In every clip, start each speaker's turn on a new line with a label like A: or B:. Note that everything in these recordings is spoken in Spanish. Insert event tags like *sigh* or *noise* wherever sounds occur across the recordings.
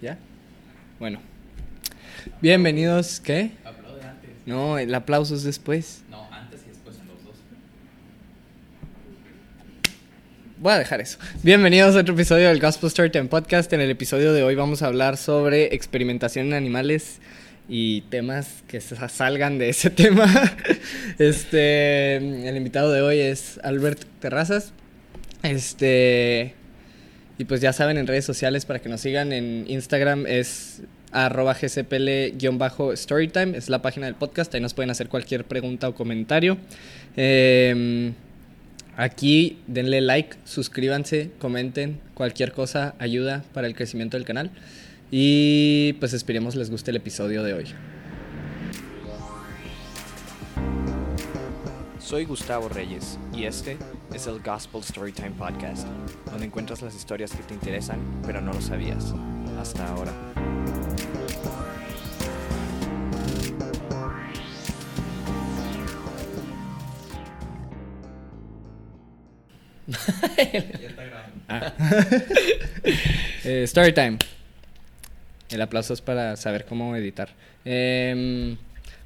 A: ¿Ya? Bueno. Bienvenidos, ¿qué?
B: Aplaude antes.
A: No, el aplauso es después.
B: No, antes y después en los dos.
A: Voy a dejar eso. Bienvenidos a otro episodio del Gospel Storytime Podcast. En el episodio de hoy vamos a hablar sobre experimentación en animales y temas que sa- salgan de ese *laughs* tema. Este, el invitado de hoy es Albert Terrazas. Este, y pues ya saben en redes sociales para que nos sigan en Instagram es arroba gcpl-storytime, es la página del podcast, ahí nos pueden hacer cualquier pregunta o comentario. Em, Aquí denle like, suscríbanse, comenten, cualquier cosa ayuda para el crecimiento del canal. Y pues esperemos les guste el episodio de hoy.
C: Soy Gustavo Reyes y este es el Gospel Storytime Podcast, donde encuentras las historias que te interesan pero no lo sabías hasta ahora. *laughs*
B: Grabando.
A: Eh, story time. El aplauso es para saber cómo editar. Em,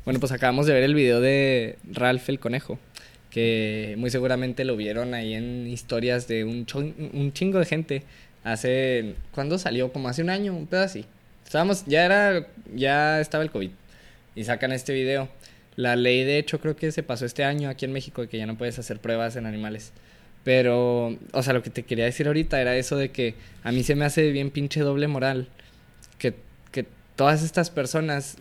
A: bueno, pues acabamos de ver el video de Ralph el Conejo, que muy seguramente lo vieron ahí en historias de un, un chingo de gente. Hace, ¿cuándo salió? Como hace un año, un pedo así. Estábamos, ya era, ya estaba el COVID y sacan este video. La ley, de hecho, creo que se pasó este año aquí en México de que ya no puedes hacer pruebas en animales. Pero, o sea, lo que te quería decir ahorita era eso de que a mí se me hace bien pinche doble moral que, que todas estas personas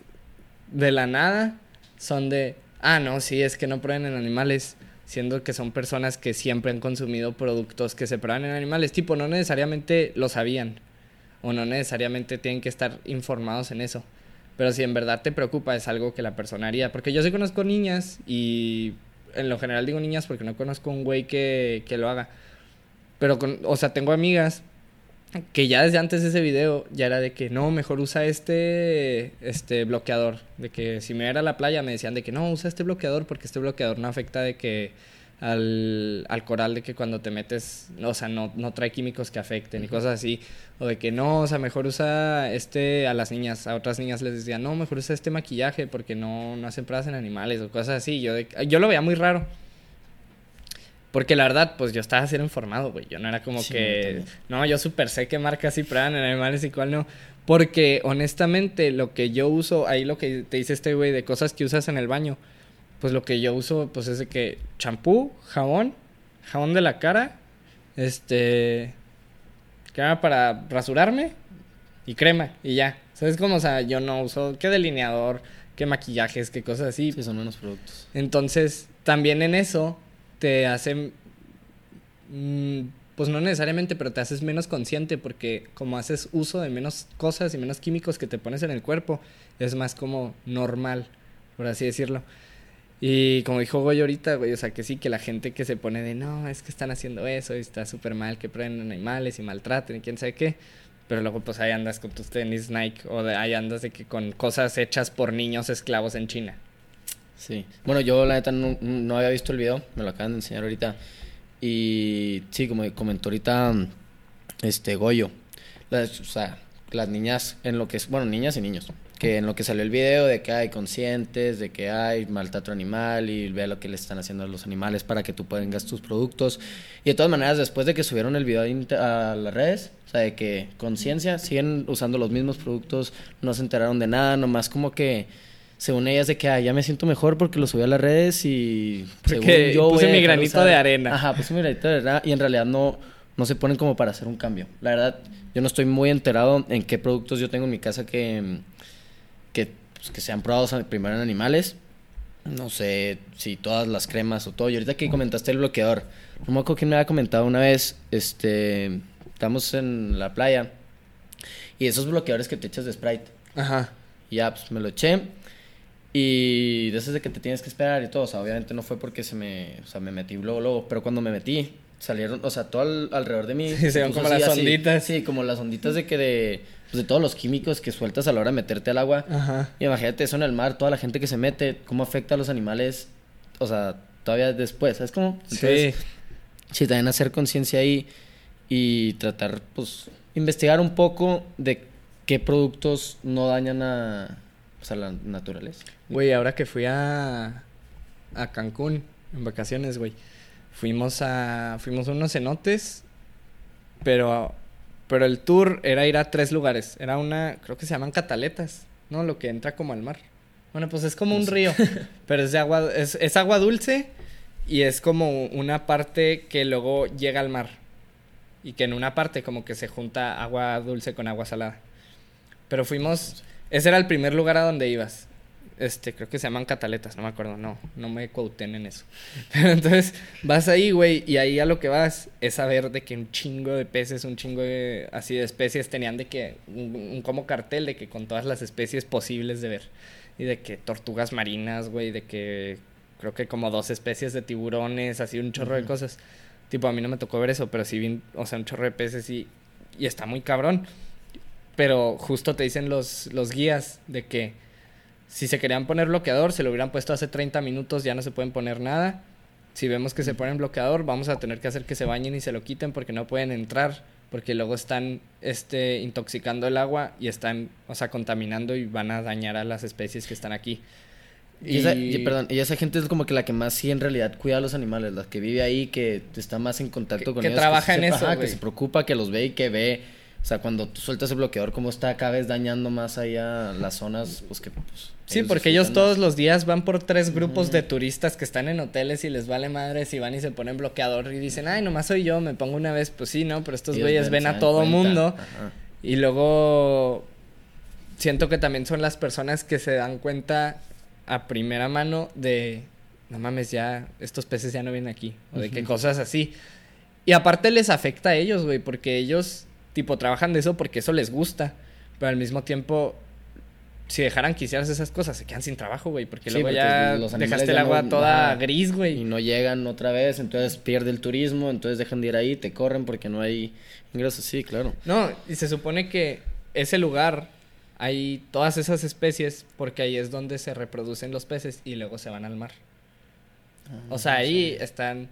A: de la nada son de, ah, no, sí, es que no prueben en animales, siendo que son personas que siempre han consumido productos que se en animales. Tipo, no necesariamente lo sabían o no necesariamente tienen que estar informados en eso. Pero si en verdad te preocupa, es algo que la persona haría. Porque yo sí conozco niñas y en lo general digo niñas porque no conozco un güey que, que lo haga. Pero, con, o sea, tengo amigas que ya desde antes de ese video ya era de que no, mejor usa este, este bloqueador. De que si me iba a la playa me decían de que no, usa este bloqueador porque este bloqueador no afecta de que al, al coral de que cuando te metes, o sea, no, no trae químicos que afecten y cosas así. O de que no, o sea, mejor usa este a las niñas, a otras niñas les decía, no, mejor usa este maquillaje porque no, no hacen pruebas en animales o cosas así. Yo, de- yo lo veía muy raro. Porque la verdad, pues yo estaba cero informado, güey. Yo no era como
C: Sí,
A: que. No, yo súper sé qué marcas sí prueban en animales y cuál no. Porque honestamente, lo que yo uso, ahí lo que te dice este güey de cosas que usas en el baño, pues lo que yo uso, pues es de que champú, jabón, jabón de la cara, este. Crema para rasurarme y crema y ya. ¿Sabes cómo? O sea, yo no uso qué delineador, qué maquillajes, qué cosas así.
C: Sí, son unos productos.
A: Entonces, también en eso te hacen, mm, pues no necesariamente, pero te haces menos consciente porque como haces uso de menos cosas y menos químicos que te pones en el cuerpo, es más como normal, por así decirlo. Y como dijo Goyo ahorita, güey, o sea, que sí, que la gente que se pone de, no, es que están haciendo eso y está súper mal que prueben animales y maltraten y quién sabe qué. Pero luego pues ahí andas con tus tenis Nike o de, ahí andas de que con cosas hechas por niños esclavos en China.
D: Sí. Bueno, yo la neta no, había visto el video, me lo acaban de enseñar ahorita. Y sí, como comentó ahorita este Goyo, las, o sea, las niñas en lo que es, bueno, niñas y niños, que en lo que salió el video de que hay conscientes, de que hay maltrato animal y vea lo que le están haciendo a los animales para que tú pongas tus productos. Y de todas maneras, después de que subieron el video a las redes, o sea, de que conciencia, siguen usando los mismos productos, no se enteraron de nada, nomás como que según ellas de que ah, ya me siento mejor porque lo subí a las redes y
A: Porque
D: según
A: puse
D: voy a
A: mi granito de arena.
D: Ajá, puse mi granito de arena y en realidad no, no se ponen como para hacer un cambio. La verdad, yo no estoy muy enterado en qué productos yo tengo en mi casa que, que, pues, que sean probados primero en animales. No sé si todas las cremas o todo. Y ahorita que comentaste el bloqueador, no me acuerdo quién me había comentado una vez, este, estamos en la playa y esos bloqueadores que te echas de Sprite.
A: Ajá.
D: Y ya, pues me lo eché. Y de esas de que te tienes que esperar y todo. O sea, obviamente no fue porque se me, o sea, me metí luego, luego. Pero cuando me metí, salieron, o sea, todo al- alrededor de mí. *laughs*
A: Sí, se ven como
D: así,
A: las
D: así.
A: onditas.
D: Sí, como las onditas de que de, pues, de todos los químicos que sueltas a la hora de meterte al agua.
A: Ajá.
D: Y imagínate eso en el mar, toda la gente que se mete, cómo afecta a los animales, o sea, todavía después, ¿sabes cómo? Entonces,
A: sí.
D: sí, también hacer conciencia ahí y tratar, pues, investigar un poco de ¿qué productos no dañan a, pues, a la naturaleza?
A: Güey, ahora que fui a, a Cancún en vacaciones, güey, fuimos a, fuimos a unos cenotes, pero, pero el tour era ir a tres lugares. Era una, creo que se llaman cataletas, ¿no? Lo que entra como al mar. Bueno, pues es como un río, *laughs* pero es de agua, es, es agua dulce y es como una parte que luego llega al mar. Y que en una parte como que se junta agua dulce con agua salada. Pero fuimos, ese era el primer lugar a donde ibas. Este, creo que se llaman cataletas, no me acuerdo, no, no me quoten en eso. *laughs* Pero entonces vas ahí, güey, y ahí a lo que vas es a ver de que un chingo de peces, un chingo de, así de especies tenían de que, un, un como cartel de que con todas las especies posibles de ver. Y de que tortugas marinas, güey, de que creo que como dos especies de tiburones, así un chorro de cosas. Tipo, a mí no me tocó ver eso, pero sí vi, o sea, un chorro de peces y, y está muy cabrón. Pero justo te dicen los, los guías de que si se querían poner bloqueador, se lo hubieran puesto hace 30 minutos, ya no se pueden poner nada. Si vemos que se ponen bloqueador, vamos a tener que hacer que se bañen y se lo quiten porque no pueden entrar, porque luego están este, intoxicando el agua y están, o sea, contaminando y van a dañar a las especies que están aquí.
D: Y, esa, y- perdón, y esa gente es como que la que más sí en realidad cuida a los animales, la que vive ahí, que está más en contacto
A: Que-
D: con
A: que
D: ellos.
A: trabaja
D: se-
A: en eso,
D: ajá, que se preocupa, que los ve y que ve. O sea, cuando tú sueltas el bloqueador, cómo está cada vez dañando más allá las zonas, pues que... Pues,
A: Sí, porque ellos todos los días van por tres grupos de turistas que están en hoteles y les vale madre si van y se ponen bloqueador y dicen, ay, nomás soy yo, me pongo una vez. Pues sí, ¿no? Pero estos güeyes
D: ven,
A: a todo
D: cuenta.
A: mundo.
D: Ajá.
A: Y luego siento que también son las personas que se dan cuenta a primera mano de, no mames, ya estos peces ya no vienen aquí. O de que
D: Ujú.
A: cosas así. Y aparte les afecta a ellos, güey, porque ellos, tipo, trabajan de eso porque eso les gusta. Pero al mismo tiempo, si dejaran hicieras esas cosas, se quedan sin trabajo, güey. Porque
D: Sí,
A: luego
D: porque
A: ya
D: los
A: dejaste el agua
D: no-
A: toda gris,
D: Y
A: güey.
D: no llegan otra vez, entonces pierde el turismo, entonces dejan de ir ahí, te corren porque no hay ingresos. Sí, claro.
A: No, y se supone que ese lugar hay todas esas especies porque ahí es donde se reproducen los peces y luego se van al mar. O sea, ahí están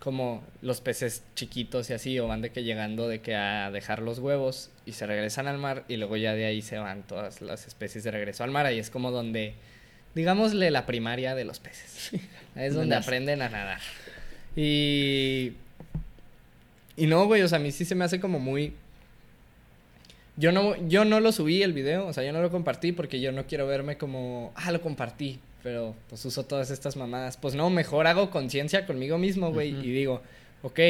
A: como los peces chiquitos y así, o van de que llegando de que a dejar los huevos y se regresan al mar y luego ya de ahí se van todas las especies de regreso al mar. Ahí es como donde, digámosle, la primaria de los peces. Es
D: Donde
A: aprenden a nadar. Y... Y no, güey, o sea, a mí sí se me hace como muy... Yo no, yo no lo subí el video, o sea, yo no lo compartí porque yo no quiero verme como, ah, lo compartí, pero pues uso todas estas mamadas. Pues no, mejor hago conciencia conmigo mismo, güey, y digo, ok,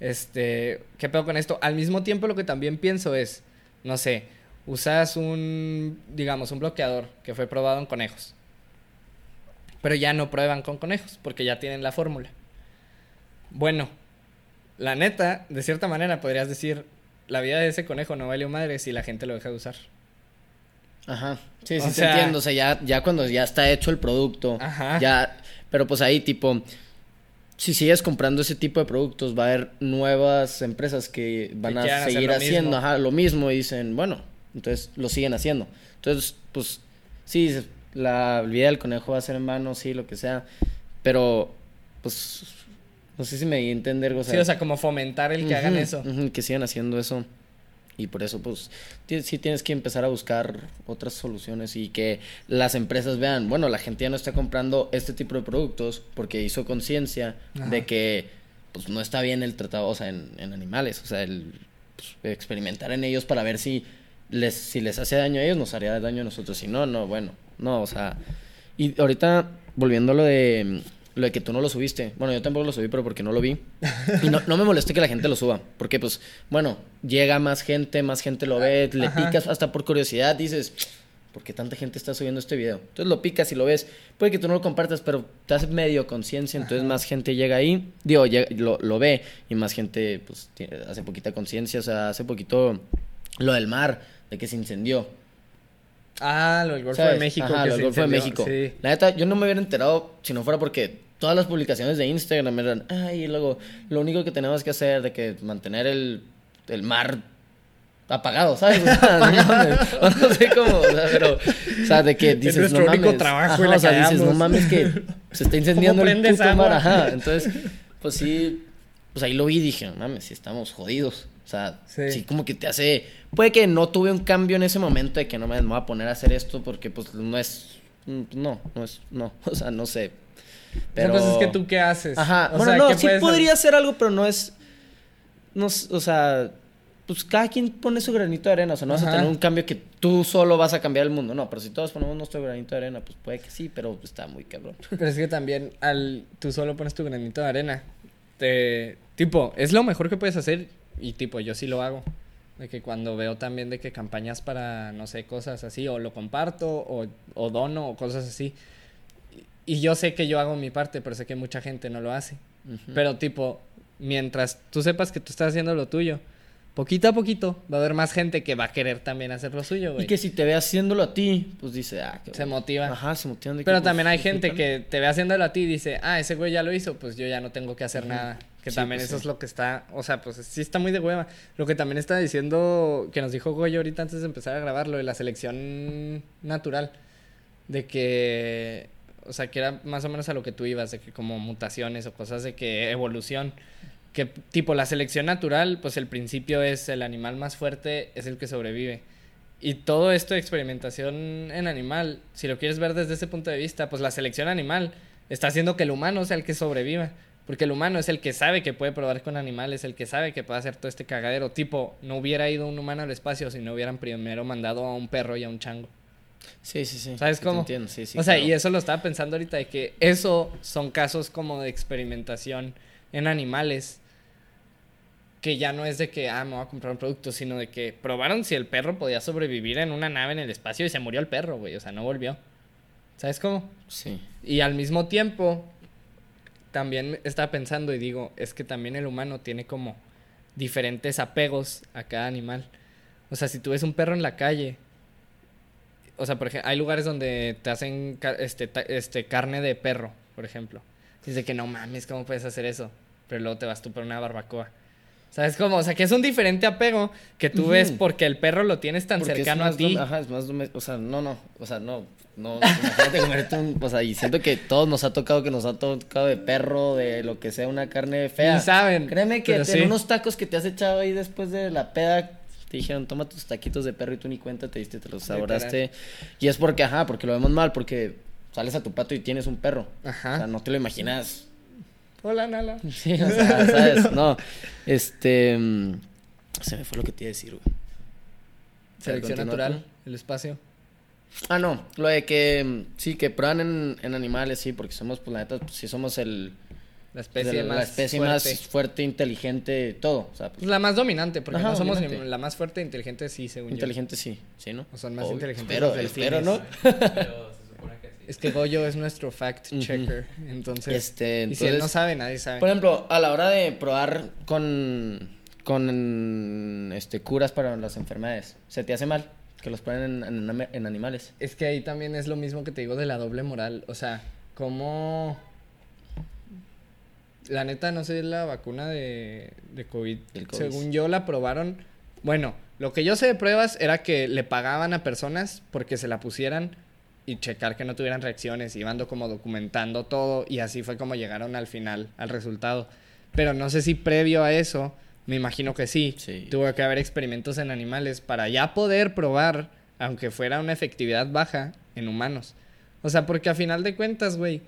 A: este, ¿qué pedo con esto? Al mismo tiempo lo que también pienso es, no sé, usas un, digamos, un bloqueador que fue probado en conejos, pero ya no prueban con conejos porque ya tienen la fórmula. Bueno, la neta, de cierta manera podrías decir, la vida de ese conejo no valió madre si la gente lo deja de usar.
D: Ajá. Sí,
A: O
D: sí, te
A: sea-
D: entiendo. O sea, ya, ya cuando ya está hecho el producto,
A: Ajá.
D: ya. Pero pues ahí, tipo, si sigues comprando ese tipo de productos, va a haber nuevas empresas que van
A: Que
D: a seguir haciendo
A: mismo.
D: ajá, lo mismo y dicen, bueno, entonces lo siguen haciendo. Entonces, pues, sí, la vida del conejo va a ser en vano, sí, lo que sea. Pero, pues, no sé si me di a entender, o sea,
A: sí, o sea, como fomentar el que hagan eso.
D: ujú, que sigan haciendo eso. Y por eso, pues, sí tienes que empezar a buscar otras soluciones y que las empresas vean, bueno, la gente ya no está comprando este tipo de productos porque hizo conciencia de que, pues, no está bien el tratado, o sea, en, en animales, o sea, el pues, experimentar en ellos para ver si les, si les hace daño a ellos, nos haría daño a nosotros. Si no, no, bueno, no, o sea. Y ahorita, volviendo a lo de, lo de que tú no lo subiste. Bueno, yo tampoco lo subí, pero porque no lo vi. Y no, no me molesté que la gente lo suba. Porque, pues, bueno, llega más gente, más gente lo ve, le
A: Ajá.
D: picas hasta por curiosidad, dices. ¿Por qué tanta gente está subiendo este video? Entonces lo picas y lo ves. Puede que tú no lo compartas, pero te hace medio conciencia. Entonces
A: Ajá.
D: más gente llega ahí. Digo, llega- lo, lo ve. Y más gente, pues, tiene- hace poquita conciencia. O sea, hace poquito lo del mar, de que se incendió.
A: Ah, lo del Golfo
D: ¿sabes?
A: de México.
D: Ajá,
A: que
D: lo del Golfo de México.
A: Sí.
D: La neta, yo no me hubiera enterado si no fuera porque todas las publicaciones de Instagram eran, ay, y luego, lo único que tenemos que hacer de que mantener el, el mar apagado, ¿sabes? *laughs* *laughs* O sea, no, sé cómo, o sea, pero, o sea, de que dices,
A: nuestro
D: no
A: único
D: mames.
A: trabajo y
D: Ajá,
A: la
D: o sea, dices,
A: cagamos.
D: no mames que se está *laughs* incendiando
A: ¿Cómo
D: el puto mar, ajá. Entonces, pues sí, pues ahí lo vi y dije, no mames, si estamos jodidos. O sea,
A: Sí.
D: sí. como que te hace... Puede que no tuve un cambio en ese momento de que no me, me voy a poner a hacer esto porque pues no es... No, no es... No, *laughs* o sea, no sé.
A: Pero...
D: Pero...
A: es que tú qué haces.
D: Ajá.
A: O
D: bueno,
A: sea,
D: no,
A: ¿qué
D: sí
A: puedes
D: podría
A: hacer?
D: algo, pero no es... No, o sea... Pues cada quien pone su granito de arena. O sea, no vas a tener un cambio que tú solo vas a cambiar el mundo. No, pero si todos ponemos nuestro granito de arena, pues puede que sí, pero está muy cabrón. *laughs*
A: Pero es que también al tú solo pones tu granito de arena. Te tipo, es lo mejor que puedes hacer y tipo, yo sí lo hago. De que cuando veo también de que campañas para no sé, cosas así o lo comparto o, o dono o cosas así. Y, y yo sé que yo hago mi parte, pero sé que mucha gente no lo hace. Pero tipo, mientras tú sepas que tú estás haciendo lo tuyo, poquito a poquito va a haber más gente que va a querer también hacer lo suyo,
D: Y
A: güey.
D: que si te ve haciéndolo a ti, pues dice, ah, qué
A: Se
D: bueno.
A: motiva.
D: Ajá, se motivan de que,
A: Pero
D: pues,
A: también hay gente que te ve haciéndolo a ti y dice, ah, ese güey ya lo hizo, pues yo ya no tengo que hacer nada. Que
D: Sí,
A: también
D: pues
A: eso
D: sí.
A: es lo que está, o sea, pues sí está muy de hueva. Lo que también está diciendo, que nos dijo Goyo ahorita antes de empezar a grabar, lo de la selección natural. De que, o sea, que era más o menos a lo que tú ibas, de que como mutaciones o cosas de que evolución. Que tipo la selección natural, pues el principio es el animal más fuerte es el que sobrevive. Y todo esto de experimentación en animal, si lo quieres ver desde ese punto de vista, pues la selección animal está haciendo que el humano sea el que sobreviva. Porque el humano es el que sabe que puede probar con animales, el que sabe que puede hacer todo este cagadero. Tipo, no hubiera ido un humano al espacio si no hubieran primero mandado a un perro y a un chango.
D: Sí, sí, sí.
A: ¿Sabes
D: Sí
A: cómo?
D: entiendo, sí, sí,
A: o sea,
D: claro.
A: y eso lo estaba pensando ahorita de que eso son casos como de experimentación en animales que ya no es de que, ah, me voy a comprar un producto, sino de que probaron si el perro podía sobrevivir en una nave en el espacio y se murió el perro, güey, o sea, no volvió. ¿Sabes cómo?
D: Sí.
A: Y al mismo tiempo, también estaba pensando y digo, es que también el humano tiene como diferentes apegos a cada animal. O sea, si tú ves un perro en la calle, o sea, por ejemplo, hay lugares donde te hacen este, este, carne de perro, por ejemplo. Dice que no mames, ¿cómo puedes hacer eso? Pero luego te vas tú por una barbacoa. ¿Sabes cómo? O sea, que es un diferente apego que tú ves porque el perro lo tienes tan
D: Porque
A: cercano a ti.
D: Ajá, es más O sea, no, no. O sea, no. No, imagínate comerte un. O sea, y siento que todos nos ha tocado que nos ha tocado de perro, de lo que sea, una carne fea.
A: Ni saben,
D: Créeme que en
A: sí.
D: unos tacos que te has echado ahí después de la peda. Te dijeron, toma tus taquitos de perro y tú ni cuenta te diste, te los saboraste. Y es porque, ajá, porque lo vemos mal, porque sales a tu pato y tienes un perro.
A: Ajá.
D: O sea, no te lo imaginas.
A: Hola, Nala. *laughs*
D: Sí, o sea, ¿sabes? No. Este. mm, Se me fue lo que te iba a decir, güey.
A: Selección natural,
D: tú.
A: el espacio.
D: Ah, no, lo de que mm, sí, que prueban en, en animales, sí, porque somos, pues la neta, pues, sí somos el,
A: La especie más
D: la especie
A: fuerte.
D: más fuerte, inteligente, todo. O sea, pues,
A: Pues la más dominante, porque
D: Ajá,
A: no somos ni la más fuerte inteligente, sí, según
D: inteligente, sí, sí, ¿no?
A: O son más
D: Obvio,
A: los delfines.
D: espero, ¿no? *laughs*
B: Pero se supone que sí.
A: yo. Es que Goyo es nuestro fact checker, entonces...
D: Este,
A: y si él no sabe, nadie sabe.
D: por ejemplo, a la hora de probar con, con este, curas para las enfermedades, ¿se te hace mal que los prueben en, en- en animales?
A: Es que ahí también es lo mismo que te digo de la doble moral. O sea, como... La neta, no sé la vacuna de, de COVID. Según yo la probaron... Bueno, lo que yo sé de pruebas era que le pagaban a personas porque se la pusieran y checar que no tuvieran reacciones. Iban como documentando todo y así fue como llegaron al final, al resultado. Pero no sé si previo a eso, me imagino que sí,
D: Sí.
A: tuvo que haber experimentos en animales para ya poder probar, aunque fuera una efectividad baja, en humanos. O sea, porque a final de cuentas, güey,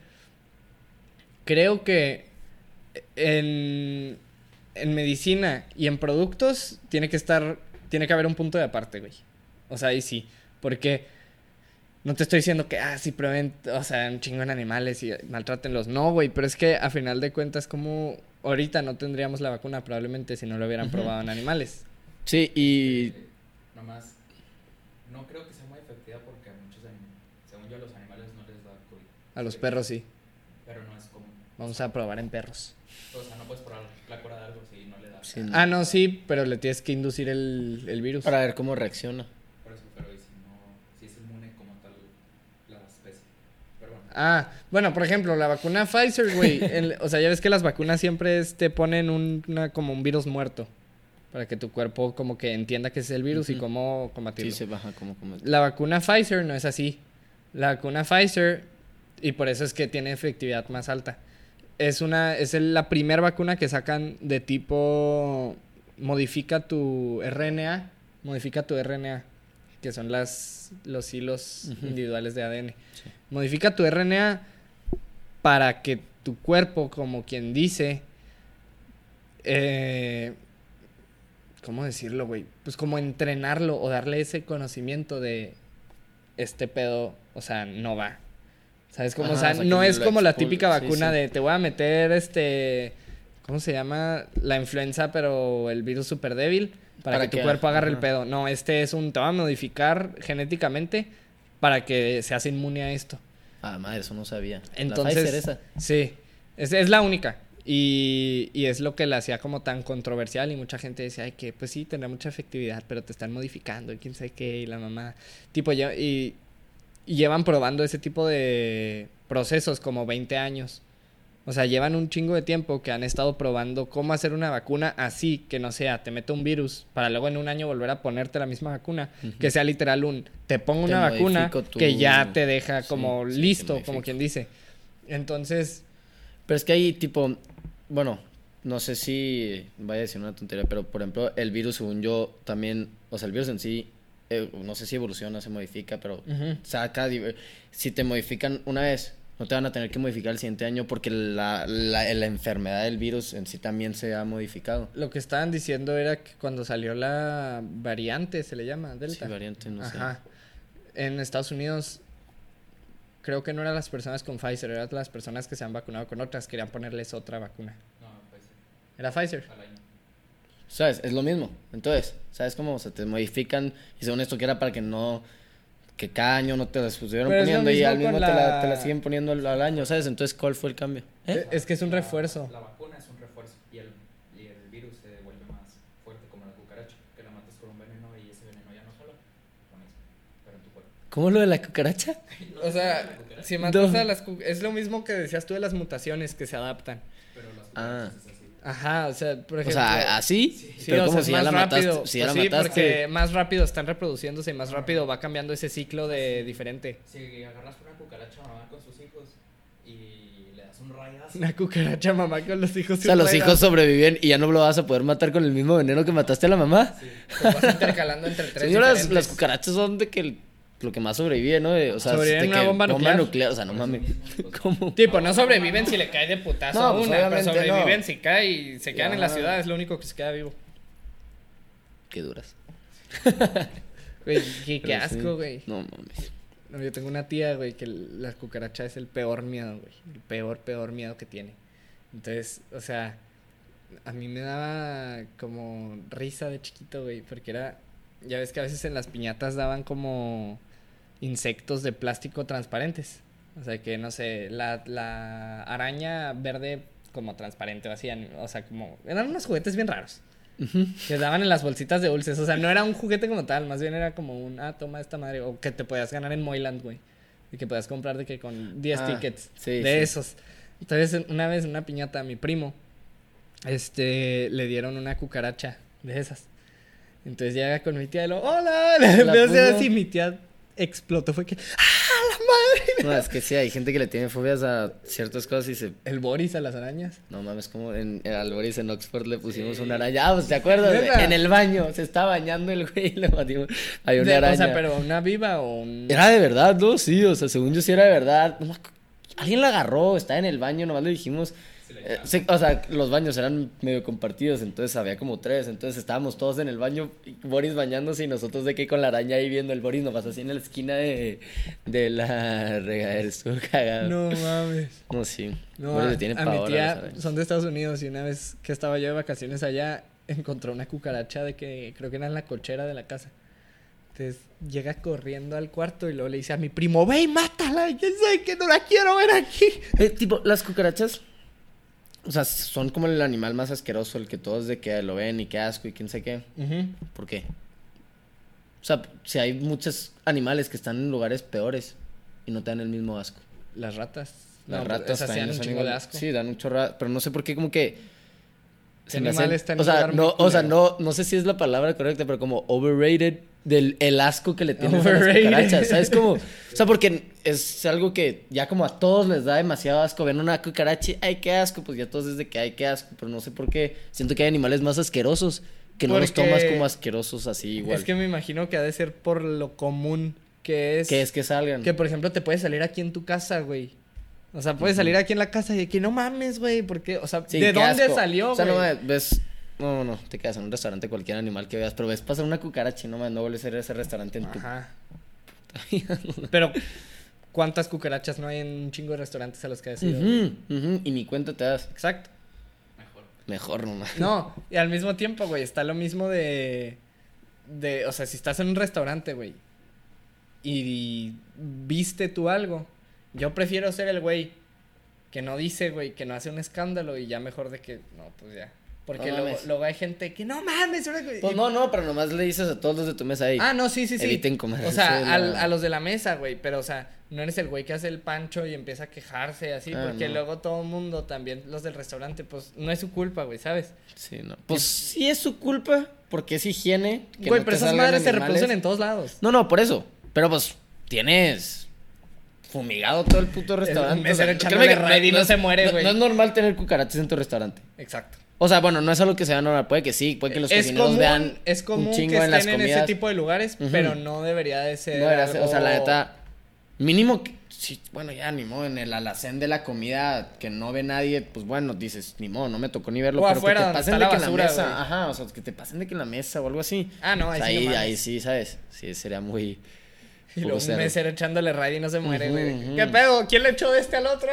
A: creo que en, en medicina y en productos tiene que estar, tiene que haber un punto de aparte, güey. O sea, ahí sí, porque no te estoy diciendo que, ah, sí, prueben, o sea, un chingo en animales y maltrátenlos. No, güey, pero es que a final de cuentas, como ahorita no tendríamos la vacuna probablemente si no lo hubieran probado en animales.
D: Sí, y
B: Nomás, no creo que sea muy efectiva porque a muchos animales, según yo, a los animales no les da COVID.
A: A los perros sí.
B: Pero no es común.
A: Vamos a probar en perros.
B: O sea, no puedes probar la cura de algo si no le da.
D: Sí,
A: Ah, no, sí, pero le tienes que inducir el, el virus.
D: para ver cómo reacciona.
B: Por eso, pero y si no, si es inmune como tal la especie. Pero bueno.
A: Ah, bueno, por ejemplo, la vacuna Pfizer, güey. *laughs* o sea, ya ves que las vacunas siempre es- te ponen un, una, como un virus muerto. Para que tu cuerpo como que entienda que es el virus y cómo
D: Sí,
A: combatirlo.
D: se baja como... como...
A: La vacuna Pfizer no es así. La vacuna Pfizer, y por eso es que tiene efectividad más alta. Es una, es la primera vacuna que sacan de tipo modifica tu RNA, modifica tu RNA, que son las, los hilos individuales de ADN.
D: Sí.
A: Modifica tu RNA para que tu cuerpo, como quien dice, eh, ¿cómo decirlo, güey? Pues como entrenarlo o darle ese conocimiento de este pedo, o sea, no va. ¿Sabes cómo?
D: Ajá,
A: o sea,
D: o sea, que
A: no es como la típica vacuna
D: sí.
A: de te voy a meter este, ¿cómo se llama? La influenza, pero el virus súper débil para,
D: Para
A: que tu
D: que-
A: cuerpo agarre el pedo. No, este es un, te va a modificar genéticamente para que seas inmune a esto.
D: Ah, madre, eso no sabía.
A: Entonces,
D: la Pfizer esa.
A: sí, es, es la única. Y, y es lo que la hacía como tan controversial y mucha gente decía, ay, que pues sí, tendrá mucha efectividad, pero te están modificando y quién sabe qué, y la mamá. Tipo, y, y llevan probando ese tipo de procesos como 20 años. O sea, llevan un chingo de tiempo que han estado probando cómo hacer una vacuna así, que no sea, te meto un virus, para luego en un año volver a ponerte la misma vacuna,
D: Ujú.
A: que sea literal un, te pongo
D: Te
A: una vacuna
D: tu-
A: que ya te deja
D: Sí,
A: como
D: sí,
A: listo, como
D: modifico.
A: quien dice. Entonces,
D: Pero es que hay tipo, bueno, no sé si vaya a decir una tontería, pero por ejemplo, el virus, según yo, también, o sea, el virus en sí, eh, no sé si evoluciona, se modifica, pero
A: ujú,
D: saca, diver- si te modifican una vez, no te van a tener que modificar el siguiente año porque la, la, la enfermedad del virus en sí también se ha modificado.
A: lo que estaban diciendo era que cuando salió la variante, se le llama,
D: Sí,
A: Delta.
D: variante, no sé.
A: Ajá. En Estados Unidos, creo que no eran las personas con Pfizer, eran las personas que se han vacunado con otras, querían ponerles otra vacuna.
B: No, pues
A: ¿Era Pfizer?
B: al año.
D: ¿Sabes? Es lo mismo. Entonces, ¿sabes cómo? O sea, te modifican y según esto que era para que no... Que cada año no te las estuvieran
A: Pero
D: poniendo y al mismo
A: con
D: te, la...
A: la-
D: te la siguen poniendo al, al año, ¿sabes? Entonces, ¿cuál fue el cambio? ¿Eh?
A: Es que es un
B: La-
A: refuerzo.
B: La vacuna es un refuerzo y el, y el virus se devuelve más fuerte como la cucaracha, que la matas con un veneno y ese veneno ya no solo lo mismo, pero en tu cuerpo.
D: ¿Cómo lo de la cucaracha? *laughs*
A: O sea,
B: La cucaracha,
A: si matas
D: No.
A: a las... cu- Es lo mismo que decías tú de las mutaciones que se adaptan.
B: pero las
D: Ah.
B: cucarachas así.
A: Ajá, o sea, por
D: O
A: ejemplo...
D: sea, ¿así?
A: Sí,
D: pero
A: o
D: como
A: sea,
D: si ya la mataste.
A: rápido.
D: Si ya
A: Pues
D: la
A: sí,
D: mataste.
A: porque más rápido están reproduciéndose y más rápido va cambiando ese ciclo de diferente.
B: Si agarras una cucaracha mamá con sus hijos y le das un rayazo,
A: Una cucaracha mamá con los hijos.
D: O sea, los hijos sobreviven y ya no lo vas a poder matar con el mismo veneno que mataste a la mamá.
A: Te vas intercalando entre tres
D: Señoras,
A: diferentes.
D: las cucarachas son de que el- lo que más sobrevive, ¿no? O sea,
A: Sobreviven
D: de
A: una
D: que
A: bomba nuclear.
D: O sea, no mames. *laughs* ¿Cómo?
A: Tipo, no sobreviven si le cae de putazo
D: No,
A: a
D: pues,
A: una, pero
D: obviamente
A: sobreviven
D: no.
A: si cae y se quedan en la ciudad, es lo único que se queda vivo.
D: Qué duras. *laughs*
A: Güey, qué, qué
D: Pero sí.
A: asco, güey.
D: No mames.
A: No, yo tengo una tía, güey, que la cucaracha es el peor miedo, güey. El peor, peor miedo que tiene. Entonces, o sea, a mí me daba como risa de chiquito, güey, porque era, ya ves que a veces en las piñatas daban como insectos de plástico transparentes. O sea, que no sé, la, la araña verde como transparente o así, o sea, como, eran unos juguetes bien raros. Que daban en las bolsitas de dulces. O sea, no era un juguete como tal, más bien era como un, ah, toma esta madre. O que te podías ganar en Moyland, güey. Y que podías comprar de que con 10
D: Ah,
A: tickets.
D: sí,
A: de
D: sí.
A: esos. Entonces, una vez en una piñata a mi primo, este, le dieron una cucaracha de esas. Entonces llega con mi tía y lo, hola. *laughs* Le así, mi tía explotó. Fue que, ¡ah, la madre!
D: No, es que sí, hay gente que le tiene fobias a ciertas cosas y se...
A: El Boris a las arañas.
D: No mames, como en, en Alboris en Oxford le pusimos una araña. Ah, pues, ¿te acuerdas? En el baño, se está bañando el güey y le matimos. Hay una
A: De-
D: araña.
A: o sea, pero una viva o un.
D: Era de verdad, ¿no? Sí, o sea, según yo sí era de verdad. Alguien la agarró, estaba en el baño, nomás le dijimos. Eh, se- o sea, los baños eran medio compartidos, entonces había como tres. Entonces estábamos todos en el baño, Boris bañándose y nosotros de que con la araña ahí viendo el Boris nomás así en la esquina de, de la regadera. Estuvo cagado. No,
A: No mames.
D: sí.
A: No,
D: Boris
A: a,
D: le tiene
A: a mi
D: pavor
A: tía son de Estados Unidos y una vez que estaba yo de vacaciones allá, encontró una cucaracha de que creo que era en la cochera de la casa. Entonces llega corriendo al cuarto y luego le dice a mi primo, ve y mátala, quién sabe que no la quiero ver aquí.
D: Eh, tipo, las cucarachas, o sea, son como el animal más asqueroso, el que todos de que lo ven y qué asco y quién sé qué. ¿Por qué? O sea, si hay muchos animales que están en lugares peores y no te dan el mismo asco.
A: Las ratas.
D: Las
A: No,
D: ratas
A: esas sí
D: también
A: dan un chingo de asco.
D: Sí, dan un chorro, pero no sé por qué como que
A: ¿Qué
D: me
A: animal
D: hacen-
A: está en
D: o sea, no, o sea, no no sé si es la palabra correcta, pero como overrated del el asco que le tienen a las
A: Overrated.
D: cucarachas, ¿sabes cómo? O sea, porque es algo que ya como a todos les da demasiado asco, ven una cucaracha, ay, qué asco, pues ya todos es de que ay, qué asco, pero no sé por qué, siento que hay animales más asquerosos que no los tomas como asquerosos así igual.
A: Es que me imagino que ha de ser por lo común que es.
D: que es que salgan.
A: Que por ejemplo te puedes salir aquí en tu casa, güey. O sea, puedes salir aquí en la casa y que no mames, güey, porque, o sea,
D: Sí,
A: ¿de dónde
D: asco.
A: salió,
D: O sea,
A: güey?
D: no mames, ves. No, no, te quedas en un restaurante, cualquier animal que veas, pero ves pasar una cucaracha y no mames, no vuelve a ser ese restaurante en tu.
A: Ajá. *laughs* Pero, ¿cuántas cucarachas no hay en un chingo de restaurantes a los que has ido?
D: y ni cuenta te das.
A: Exacto.
B: Mejor.
D: Mejor nomás.
A: No, y al mismo tiempo, güey, está lo mismo de. de o sea, si estás en un restaurante, güey, y viste tú algo, yo prefiero ser el güey que no dice, güey, que no hace un escándalo y ya mejor de que, no, pues ya. Porque
D: No
A: luego, luego hay gente que no mames, ahora que-"
D: Pues no, no, pero nomás le dices a todos los de tu mesa ahí.
A: Ah, no, sí, sí, sí.
D: Eviten comer
A: O sea,
D: la-
A: a los de la mesa, güey. Pero, o sea, no eres el güey que hace el pancho y empieza a quejarse así.
D: Ah,
A: porque
D: no.
A: luego todo el mundo, también los del restaurante, pues no es su culpa, güey, ¿sabes?
D: Sí, no. Pues sí es su culpa, porque es higiene. que
A: Güey,
D: no
A: pero esas madres se reproducen en todos lados.
D: No, no, por eso. Pero pues tienes fumigado todo el puto restaurante.
A: mesero
D: O sea, créeme que
A: raid y no
D: es-
A: se muere, güey.
D: No, es normal tener cucarachas en tu restaurante.
A: Exacto.
D: O sea, bueno, no es algo que sea normal. Puede que sí, puede que los
A: es
D: cocineros
A: común,
D: vean
A: es común
D: un
A: que
D: chingo en las
A: estén en ese
D: comidas.
A: tipo de lugares, pero no debería de ser.
D: No debería ser- O sea, la neta, mínimo que... Sí, bueno, ya ni modo, en el alacén de la comida que no ve nadie, pues bueno, dices, ni modo, no me tocó ni verlo,
A: O
D: pero
A: afuera,
D: que te pasen de
A: la
D: que en la mesa, ajá, o sea, que te pasen de que en la mesa o algo así.
A: Ah, no, ahí
D: O sea,
A: sí. no
D: ahí, ahí sí, ¿sabes? Sí, sería muy...
A: Y luego un mesero echándole raid y no se muere. ¿Qué pedo? ¿Quién le echó de este al otro?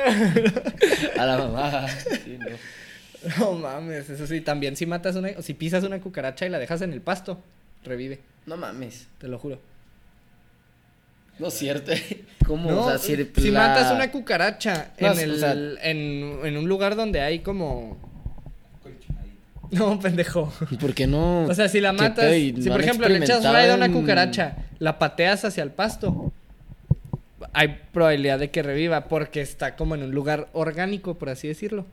A: *laughs*
D: A la mamá. Sí, no.
A: No mames, eso sí, también si matas una, o si pisas una cucaracha y la dejas en el pasto, revive,
D: No mames.
A: te lo juro.
D: No es cierto. *laughs* ¿Cómo?
A: No,
D: o sea, si,
A: si
D: la-
A: matas una cucaracha
D: No,
A: en,
D: o
A: el,
D: sea-
A: en, en un lugar donde hay como... *laughs* No, pendejo.
D: ¿Y por qué no?
A: O sea, si la
D: ¿Qué
A: matas, si por ejemplo le echas raid a una cucaracha, la pateas hacia el pasto, hay probabilidad de que reviva porque está como en un lugar orgánico, por así decirlo.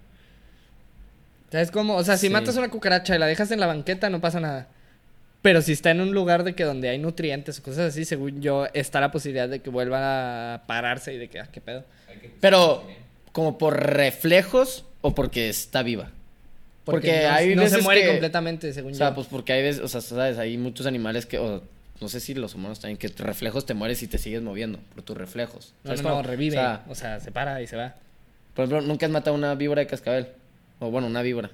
A: ¿Sabes cómo? O sea, si
D: Sí.
A: matas una cucaracha y la dejas en la banqueta, no pasa nada. Pero si está en un lugar de que donde hay nutrientes o cosas así, según yo, está la posibilidad de que vuelva a pararse y de que, ah, qué pedo.
B: Que
D: Pero, ¿como por reflejos o porque está viva? Porque
A: no,
D: hay
A: no se muere
D: que-
A: completamente, según
D: O sea,
A: yo.
D: pues porque hay veces, o sea, sabes, hay muchos animales que, o no sé si los humanos también, que reflejos te mueres y te sigues moviendo por tus reflejos.
A: no,
D: ¿Sabes
A: no, no, revive.
D: O
A: O
D: sea,
A: se para y se va.
D: por ejemplo, nunca has matado una víbora de cascabel. O bueno, una víbora.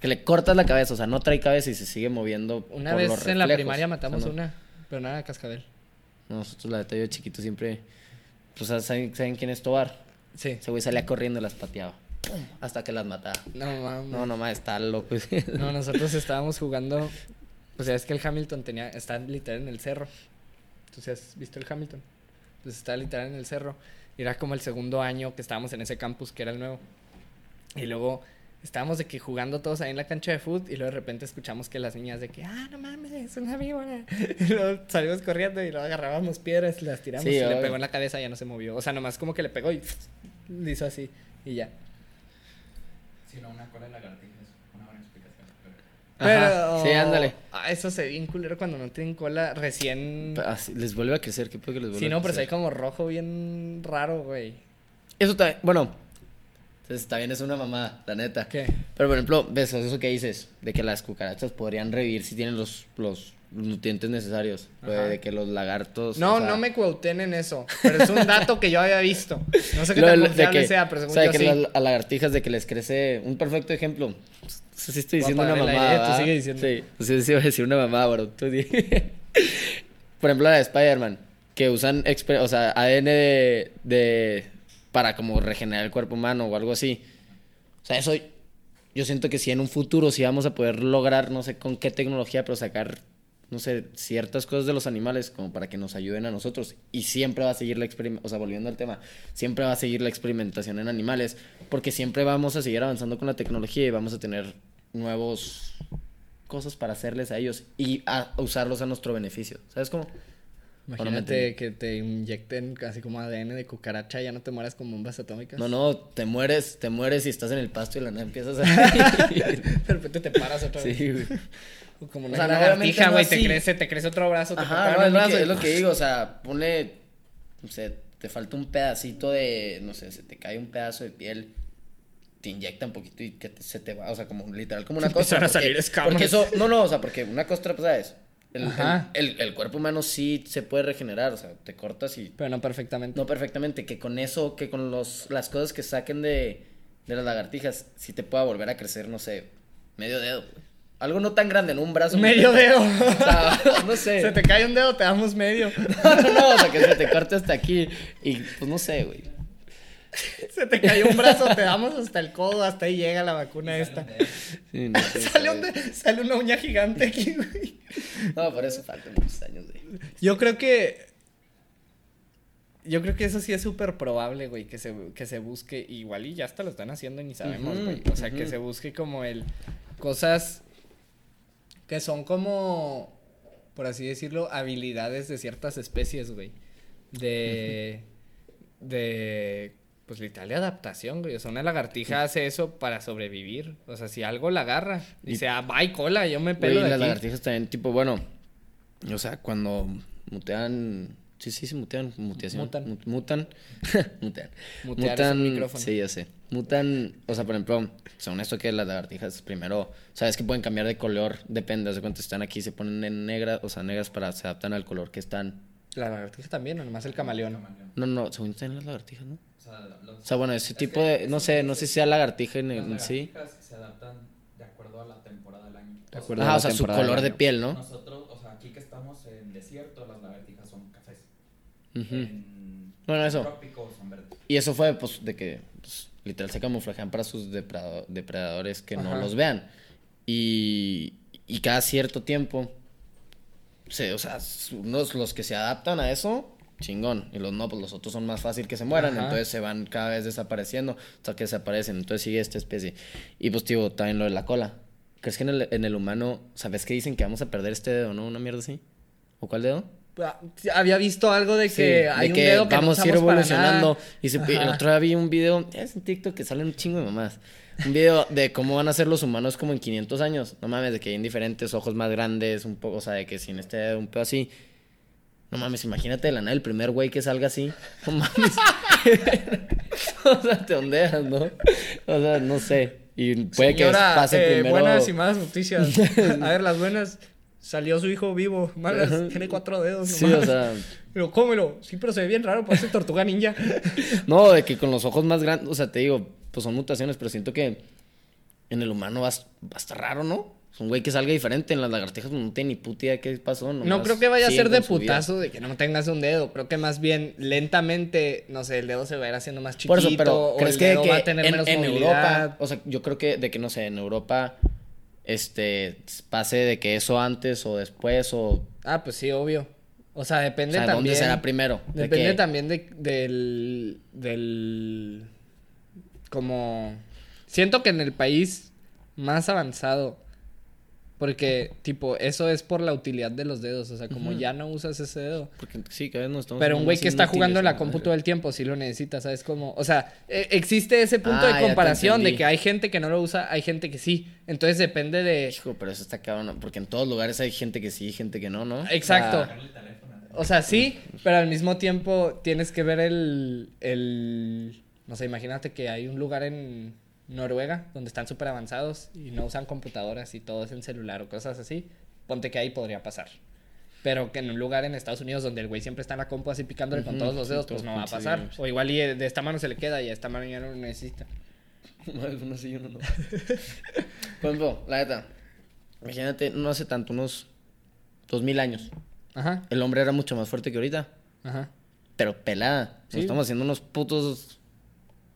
D: Que le cortas la cabeza, o sea, no trae cabeza y se sigue moviendo.
A: Una
D: por
A: vez
D: los
A: en la
D: reflejos.
A: primaria
D: O sea,
A: matamos
D: no-
A: una, pero nada de cascabel.
D: Nosotros, la yo de chiquito siempre. Pues, ¿saben, ¿saben quién es Tobar?
A: Sí.
D: Ese güey salía corriendo y las pateaba. ¡Pum! Hasta que las mataba.
A: No, mames.
D: No, nomás está loco. *laughs*
A: No, nosotros estábamos jugando. O sea, es que el Hamilton tenía. Está literal en el cerro. ¿Tú sí has visto el Hamilton? Pues está literal en el cerro. Y era como el segundo año que estábamos en ese campus que era el nuevo. Y luego estábamos de que jugando todos ahí en la cancha de fútbol. Y luego de repente escuchamos que las niñas de que, ah, no mames, es una víbora. *laughs* Y luego salimos corriendo y luego agarrábamos piedras, las tiramos
D: Sí,
A: y le
D: obvio.
A: pegó en la cabeza y ya no se movió. O sea, nomás como que le pegó y *laughs* le hizo así. Y ya.
B: Si no, una cola de lagartija es una buena explicación. pero-
A: Pero.
D: Ajá, sí, ándale.
A: Ah, eso se ve bien culero cuando no tienen cola recién.
D: Así, les vuelve a crecer, ¿qué puede que les vuelva
A: Sí,
D: a
A: no, pero se ve como rojo bien raro, güey.
D: Eso también, bueno, entonces también es una mamada, la neta.
A: ¿Qué?
D: Pero por ejemplo, ves eso que dices, de que las cucarachas podrían revivir si tienen los, los nutrientes necesarios. Pues, de que los lagartos.
A: No,
D: o sea,
A: no me cuauten en eso. Pero es un dato que yo había visto. No sé qué
D: lo
A: tan confiable
D: que-
A: sea, pero según
D: o sea,
A: yo
D: que
A: sí.
D: las a lagartijas de que les crece. Un perfecto ejemplo. Sé si estoy diciendo una mamada.
A: aire, tú sigue diciendo.
D: Sí, sí, sí iba a decir una mamada, bro. Tú di. *laughs* Por ejemplo, la de Spider-Man, que usan exper- o sea, ADN de, de. para como regenerar el cuerpo humano o algo así. O sea, eso. Yo siento que si en un futuro sí vamos a poder lograr, no sé con qué tecnología, pero sacar, no sé, ciertas cosas de los animales como para que nos ayuden a nosotros. Y siempre va a seguir la experimentación, o sea, volviendo al tema, siempre va a seguir la experimentación en animales, porque siempre vamos a seguir avanzando con la tecnología y vamos a tener nuevos cosas para hacerles a ellos y a usarlos a nuestro beneficio. ¿Sabes cómo?
A: Imagínate que te inyecten así como ADN de cucaracha y ya no te mueras con bombas atómicas.
D: No, no, te mueres, te mueres y estás en el pasto y la nada empiezas a... *laughs*
A: De repente te paras otra vez.
D: sí, güey.
A: O Como
D: O
A: una
D: sea, no,
A: lagartija,
D: obviamente no
A: güey, te crece, te crece otro brazo, te
D: Ajá, no,
A: el brazo
D: que, es lo que digo, o sea, ponle, no sé, te falta un pedacito de, no sé, se te cae un pedazo de piel te inyecta un poquito y que te- se te va, o sea, como literal, como una
A: Empiezan
D: costra.
A: a salir escamas.
D: Porque eso, no, no, o sea, porque una costra, pues, ¿sabes? El,
A: Ajá.
D: el, el- el cuerpo humano sí se puede regenerar, o sea, te cortas y
A: Pero no perfectamente.
D: no perfectamente, que con eso, que con los, las cosas que saquen de, de las lagartijas, sí te pueda volver a crecer, no sé, medio dedo. güey. Algo no tan grande, en un brazo.
A: Medio dedo.
D: O sea, no sé. *laughs*
A: Se te cae un dedo, te damos medio. *laughs*
D: No, no, no, o sea, que se te corte hasta aquí. Y pues no sé, güey.
A: Se te cayó un brazo, te damos hasta el codo, hasta ahí llega la vacuna esta.
D: Sí, no, sé, *laughs*
A: Sale, un de- sale una uña gigante aquí, güey.
D: No, por eso faltan muchos años, güey.
A: Yo creo que. Yo creo que eso sí es súper probable, güey, que se, que se busque. Igual y ya hasta lo están haciendo y ni sabemos, güey. O sea, que se busque como el. Cosas que son como. Por así decirlo, habilidades de ciertas especies, güey. De. De. Pues literal de adaptación, güey. O sea, una lagartija hace eso para sobrevivir. O sea, si algo la agarra,
D: Y-
A: dice, ah, bye, cola, yo me
D: Güey,
A: pelo de
D: las
A: aquí.
D: lagartijas también, tipo, bueno, o sea, cuando mutean, sí, sí, sí, mutean, mutación.
A: Mutan.
D: mut- mutan, *laughs* mutean.
A: Mutear es micrófono.
D: Sí, ya sé. Mutan, o sea, por ejemplo, según esto que las lagartijas primero, sabes que pueden cambiar de color, depende, de cuánto están aquí, se ponen en negras, o sea, negras para, se adaptan al color que están.
A: La lagartija también, o nomás el camaleón.
B: Camaleón.
D: No, no, según están las lagartijas, ¿no?
B: O sea, los-
D: O sea, bueno, ese
B: es
D: tipo de, no sé, no sé si sea lagartija en,
B: Las
D: en sí.
B: lagartijas se adaptan de acuerdo a la temporada del año.
A: De acuerdo.
D: Ajá,
A: la
D: o sea, su color de piel, ¿no?
B: Nosotros, o sea, aquí que estamos en desierto, las lagartijas son cafés.
D: Ujú.
B: En
D: Bueno, eso.
B: trópicos son verdes.
D: Y eso fue, pues, de que pues, literal se camuflajean para sus depredadores que no
A: Ajá.
D: los vean. Y, y cada cierto tiempo, se, o sea, unos los que se adaptan a eso, chingón. Y los no, pues los otros son más fácil que se mueran.
A: Ajá.
D: Entonces se van cada vez desapareciendo hasta que desaparecen. Entonces sigue esta especie. Y pues, tío, también lo de la cola. ¿Crees que en el, en el humano, sabes que dicen que vamos a perder este dedo, no? Una mierda así. ¿O cuál dedo?
A: Ah, Había visto algo de que
D: Sí,
A: hay
D: de
A: un dedo que
D: vamos
A: no
D: a ir evolucionando. Y se- el otro día vi un video, es en TikTok que salen un chingo de mamás. Un video de cómo van a ser los humanos como en 500 años. No mames, de que hay diferentes ojos más grandes, un poco, o sea, de que sin este dedo, un pedo así. No mames, imagínate de la nada el primer güey que salga así. *laughs* No mames. *laughs* o sea, te ondeas, ¿no? O sea, no sé. Y puede que
A: Señora,
D: pase
A: eh,
D: primero.
A: buenas y malas noticias. *laughs* A ver, las buenas. Salió su hijo vivo. Malas, tiene cuatro dedos
D: Sí,
A: nomás.
D: o sea, *laughs*
A: Pero cómelo. Sí, pero se ve bien raro. Parece tortuga ninja. *laughs*
D: No, de que con los ojos más grandes, o sea, te digo, pues son mutaciones, pero siento que en el humano va, a- va a estar raro, ¿no? Es un güey que salga diferente, en las lagartijas no tiene ni puta idea qué pasó.
A: No creo que vaya a ser de
D: vida.
A: putazo de que no tengas un dedo. Creo que más bien lentamente, no sé, el dedo se va a ir haciendo más chiquito.
D: Por eso, pero
A: o
D: ¿crees
A: el
D: que,
A: dedo
D: que
A: va a tener
D: en,
A: menos
D: en
A: movilidad?
D: Europa, o sea, yo creo que de que, no sé, en Europa, este, pase de que eso antes o después o,
A: Ah, pues sí, obvio. O sea,
D: o
A: depende
D: sea,
A: también.
D: ¿dónde será primero? De
A: Depende también de, del, del... Como... Siento que en el país más avanzado... Porque, tipo, eso es por la utilidad de los dedos. O sea, como ya no usas ese dedo.
D: Porque sí, cada vez nos estamos
A: Pero un güey que está jugando en la compu todo el tiempo, sí lo necesita, ¿sabes? Como, o sea, e- existe ese punto
D: Ah, ya
A: de comparación de que hay gente que no lo usa, hay gente que sí. Entonces depende de...
D: Hijo, pero eso está cabrón, porque en todos lugares hay gente que sí, gente que no, ¿no?
A: Exacto.
B: Teléfono.
A: O sea, sí, pero al mismo tiempo tienes que ver el, el... No sé, imagínate que hay un lugar en Noruega donde están súper avanzados y no usan computadoras y todo es en celular o cosas así. Ponte que ahí podría pasar. Pero que en un lugar en Estados Unidos donde el güey siempre está en la compu así picándole con todos los dedos, pues no va a pasar. O igual y de esta mano se le queda y a esta mano ya no lo necesita. *laughs*
D: uno sí y uno no. *laughs* Por ejemplo, la neta, imagínate, no hace tanto, unos dos mil años.
A: Ajá,
D: El hombre era mucho más fuerte que ahorita,
A: ajá.
D: pero pelada. Nos
A: Sí.
D: estamos haciendo unos putos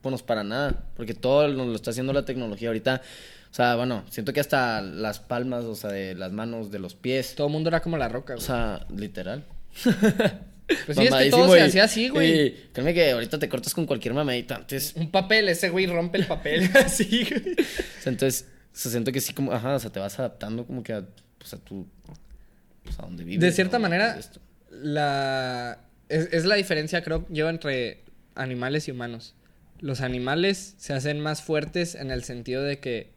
D: buenos para nada, porque todo nos lo está haciendo la tecnología ahorita. O sea, bueno, siento que hasta las palmas, o sea, de las manos, de los pies,
A: Todo el mundo era como la roca,
D: o
A: güey.
D: sea, literal.
A: Pues sí, es que todo se hacía así, güey.
D: y créeme que ahorita te cortas con cualquier mamadita. Antes,
A: Un papel, ese güey rompe el papel *laughs* *laughs* así, güey.
D: O sea, entonces, se siento que sí como, ajá, o sea, te vas adaptando como que a, pues, a tu, pues, a donde vives.
A: De cierta
D: ¿no?
A: manera, la es, es la diferencia, creo yo, entre animales y humanos. Los animales se hacen más fuertes en el sentido de que,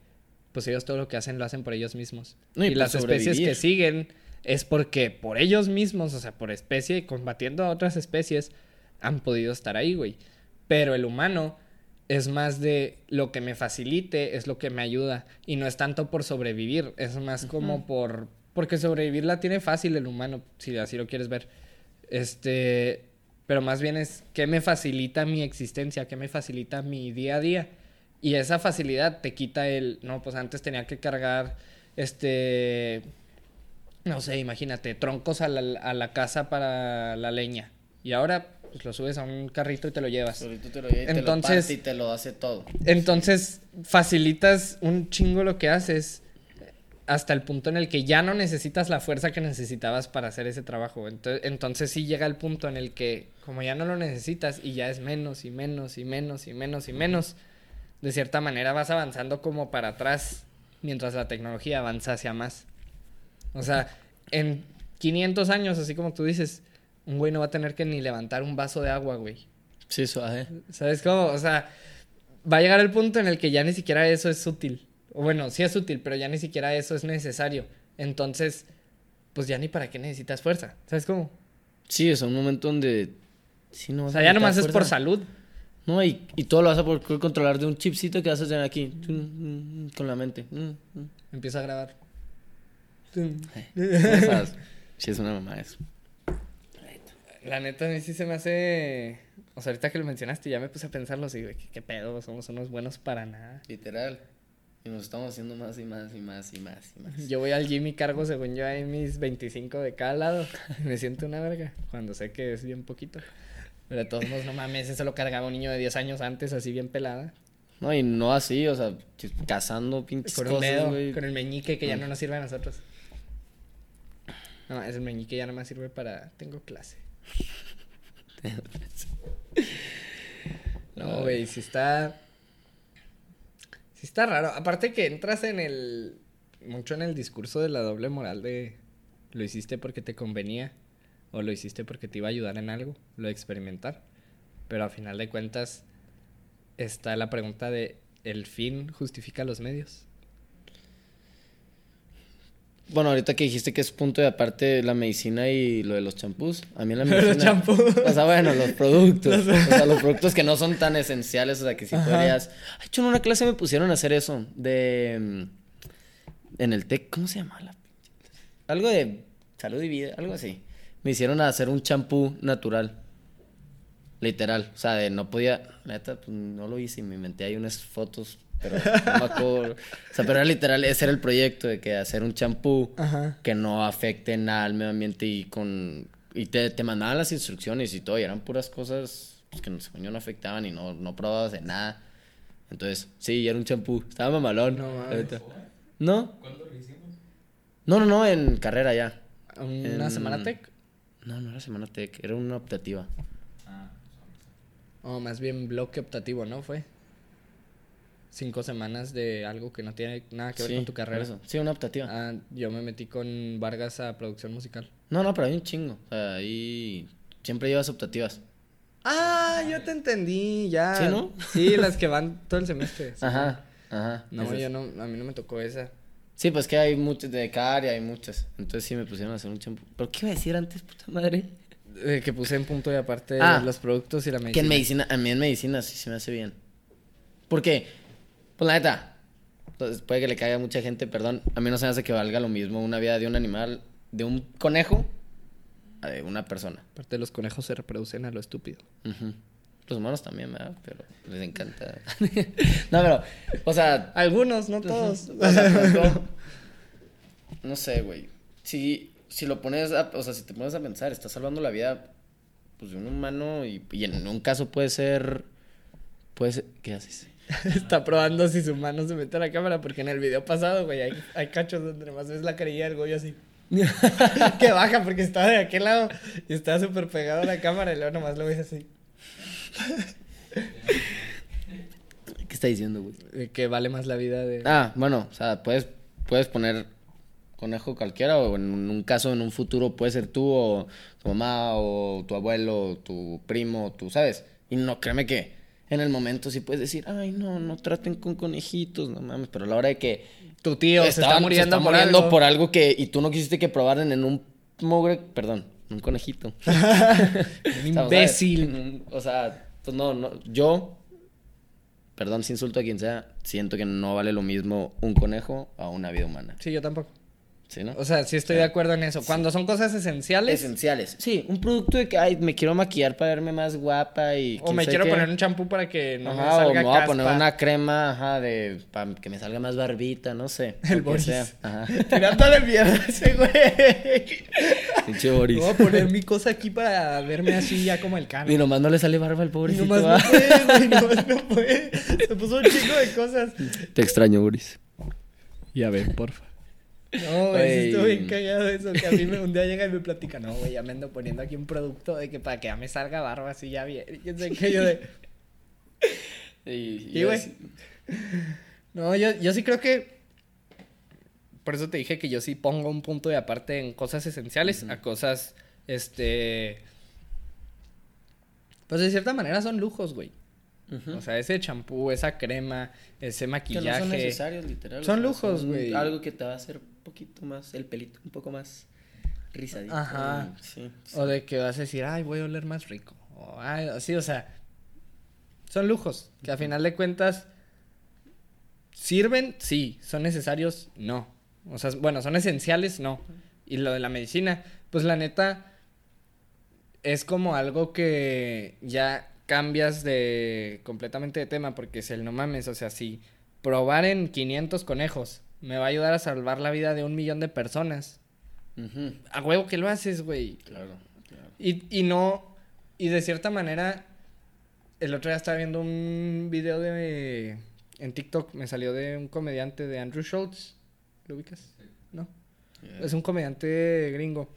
A: pues ellos todo lo que hacen lo hacen por ellos mismos.
D: No, y
A: y las especies que siguen es porque por ellos mismos, o sea, por especie, combatiendo a otras especies, han podido estar ahí, güey. Pero el humano es más de lo que me facilite, es lo que me ayuda. Y no es tanto por sobrevivir, es más como por... Porque sobrevivir la tiene fácil el humano, si así lo quieres ver. Este... Pero más bien es qué me facilita mi existencia, qué me facilita mi día a día. Y esa facilidad te quita el... No, pues antes tenía que cargar, este... No sé, imagínate, troncos a la, a la casa para la leña. Y ahora pues lo subes a un carrito y te lo llevas.
D: Te lo lleva y te lo
A: Entonces-
D: y te lo hace todo.
A: Entonces, facilitas un chingo lo que haces hasta el punto en el que ya no necesitas la fuerza que necesitabas para hacer ese trabajo. Entonces, entonces sí llega el punto en el que, como ya no lo necesitas y ya es menos y menos y menos y menos y menos, de cierta manera vas avanzando como para atrás mientras la tecnología avanza hacia más. O sea, en 500 años, así como tú dices, un güey no va a tener que ni levantar un vaso de agua, güey.
D: Sí, suave.
A: ¿Sabes cómo? O sea, va a llegar el punto en el que ya ni siquiera eso es útil. Bueno, sí es útil, pero ya ni siquiera eso es necesario. Entonces, pues ya ni para qué necesitas fuerza. ¿Sabes cómo?
D: Sí, es un momento donde... Sí, no
A: O sea, ya nomás es por
D: fuerza.
A: salud.
D: No, y, y todo lo vas a poder controlar de un chipcito que vas a tener aquí. Con la mente.
A: Empieza a grabar. *laughs*
D: Sí, es una mamá eso.
A: La neta, a mí sí se me hace... O sea, ahorita que lo mencionaste, ya me puse a pensarlo así, güey, ¿qué, qué pedo? Somos unos buenos para nada.
D: Literal. Y nos estamos haciendo más y más y más y más y más.
A: Yo voy al gym y cargo, según yo, ahí mis 25 de cada lado. *laughs* Me siento una verga, cuando sé que es bien poquito. Pero de todos modos, no mames, eso lo cargaba un niño de 10 años antes, así bien pelada.
D: No, y no así, o sea, cazando pinches
A: Con
D: cosas,
A: dedo,
D: güey.
A: con el meñique que ya
D: Mm.
A: no nos sirve a nosotros. No, es el meñique ya nada más sirve para... *laughs* Tengo clase. No, güey, si está... Si está raro. Aparte que entras en el... Mucho en el discurso de la doble moral de... Lo hiciste porque te convenía. O lo hiciste porque te iba a ayudar en algo. Lo de experimentar. Pero a final de cuentas... Está la pregunta de... ¿El fin justifica los medios?
D: Bueno, ahorita que dijiste que es punto de aparte la medicina y lo de los champús, a mí la *laughs*
A: Los
D: medicina...
A: champús.
D: O sea, bueno, los productos. *laughs* o sea, los productos que no son tan esenciales, o sea, que si
A: Ajá.
D: podrías... Ay, hecho, en una clase me pusieron a hacer eso, de... mm, En el TEC, ¿cómo se llama? la Algo de salud y vida, algo así. Me hicieron a hacer un champú natural. Literal, o sea, de no podía, neta, pues no lo hice y me inventé ahí unas fotos, pero no me acuerdo. O sea, pero era literal, ese era el proyecto de que hacer un champú que no afecte nada al medio ambiente y con y te, te mandaban las instrucciones y todo, y eran puras cosas pues, que no, según yo no afectaban y no, no probabas de nada. Entonces, sí, era un champú, estaba mamalón.
A: No.
D: ¿No?
B: ¿Cuándo lo hicimos?
D: No, no, no, en carrera ya.
A: ¿Una
D: En-
A: semana tech?
D: No, no era semana tech, era una optativa.
B: Ah,
A: O más bien bloque optativo, ¿no? Fue. Cinco semanas de algo que no tiene nada que ver
D: Sí,
A: con tu carrera.
D: eso. Sí, una optativa.
A: Ah, yo me metí con Vargas a producción musical.
D: No, no, pero hay un chingo. O sea, ahí siempre llevas optativas.
A: Ah, yo te entendí, ya.
D: ¿Sí, no?
A: Sí, las que van todo el semestre. sí.
D: Ajá, ajá.
A: No,
D: esas.
A: yo no, a mí no me tocó esa.
D: Sí, pues que hay muchas de cada área, hay muchas. Entonces sí me pusieron a hacer un champú. ¿Pero qué iba a decir antes, puta madre?
A: Eh, que puse en punto de aparte
D: Ah,
A: los productos y la medicina.
D: Que en medicina, a mí en medicina sí se me hace bien. Porque, pues la neta, pues, puede que le caiga a mucha gente, perdón. A mí no se me hace que valga lo mismo una vida de un animal, de un conejo, a de una persona.
A: Aparte los conejos se reproducen a lo estúpido.
D: Los humanos también, ¿verdad? Pero les encanta. *laughs* no, pero, o sea,
A: Algunos, no todos.
D: O sea, no sé, güey. Si, si lo pones a, o sea, si te pones a pensar, estás salvando la vida pues, de un humano y, y en un caso puede ser, puede ser, ¿qué haces? *laughs*
A: Está probando si su mano se mete a la cámara porque en el video pasado, güey, hay, hay cachos donde nomás ves la carilla del Goyo así. *laughs* que baja porque estaba de aquel lado y estaba súper pegado a la cámara y luego nomás lo ves así.
D: ¿Qué está diciendo, güey?
A: Que vale más la vida de...
D: Ah, bueno, o sea, puedes, puedes poner conejo cualquiera o en un caso, en un futuro puede ser tú o tu mamá o tu abuelo o tu primo, tú sabes. Y no, créeme que en el momento sí puedes decir, ay, no, no traten con conejitos, no mames, pero a la hora de que
A: tu tío se está muriendo, por,
D: muriendo
A: algo.
D: por algo que y tú no quisiste que probaran en un mogre, perdón, un conejito. *laughs*
A: Un *laughs* imbécil.
D: O sea, pues no, no, yo perdón si insulto a quien sea, siento que no vale lo mismo un conejo a una vida humana.
A: Sí, yo tampoco.
D: ¿Sí, no?
A: O sea, sí estoy
D: Sí.
A: de acuerdo en eso. Cuando son cosas esenciales
D: Esenciales. Sí, un producto de que, ay, me quiero maquillar para verme más guapa y...
A: o me quiero
D: qué.
A: poner un champú para que no me
D: Ajá, o
A: salga
D: me voy a poner una crema, ajá, de... para que me salga más barbita, no sé.
A: El Boris.
D: sea. Ajá. *laughs*
A: Tirándole mierda a ese güey.
D: Pinche Boris.
A: Voy a poner mi cosa aquí para verme así ya como el cano.
D: Y nomás no le sale barba al
A: Y
D: pobrecito.
A: nomás
D: ¿va?
A: no puede, güey, nomás no puede. Se puso un chingo de cosas.
D: Te extraño, Boris.
A: Ya ven, porfa. No, güey, estuvo bien cagado eso. Que a mí me, un día llega y me platica, no, güey, ya me ando poniendo aquí un producto de que para que ya me salga barba así ya bien. Y sabe qué, yo de. *laughs*
D: Y,
A: güey. No, yo, yo sí creo que. Por eso te dije que yo sí pongo un punto de aparte en cosas esenciales a cosas. Este. Pues de cierta manera son lujos, güey. O sea, ese champú, esa crema, ese
D: que
A: maquillaje.
D: no son necesarios, literal. o
A: Son
D: sea,
A: lujos, güey.
D: Algo que te va a hacer un poquito más, el pelito un poco más rizadito.
A: Ajá.
D: y- Sí, sí.
A: O de que vas a decir, ay, voy a oler más rico. O ay, así, o sea. Son lujos. Que a final de cuentas. ¿Sirven? Sí. ¿Son necesarios? No. O sea, bueno, son esenciales, no. Y lo de la medicina, pues la neta. Es como algo que ya cambias de completamente de tema. Porque es el no mames. O sea, si probar en 500 conejos me va a ayudar a salvar la vida de un millón de personas. A huevo que lo haces, güey.
D: Claro, claro.
A: Y, y no, y de cierta manera, el otro día estaba viendo un video de, en TikTok, me salió de un comediante de Andrew Schultz, ¿lo ubicas? ¿No?
D: Yeah.
A: Es un comediante gringo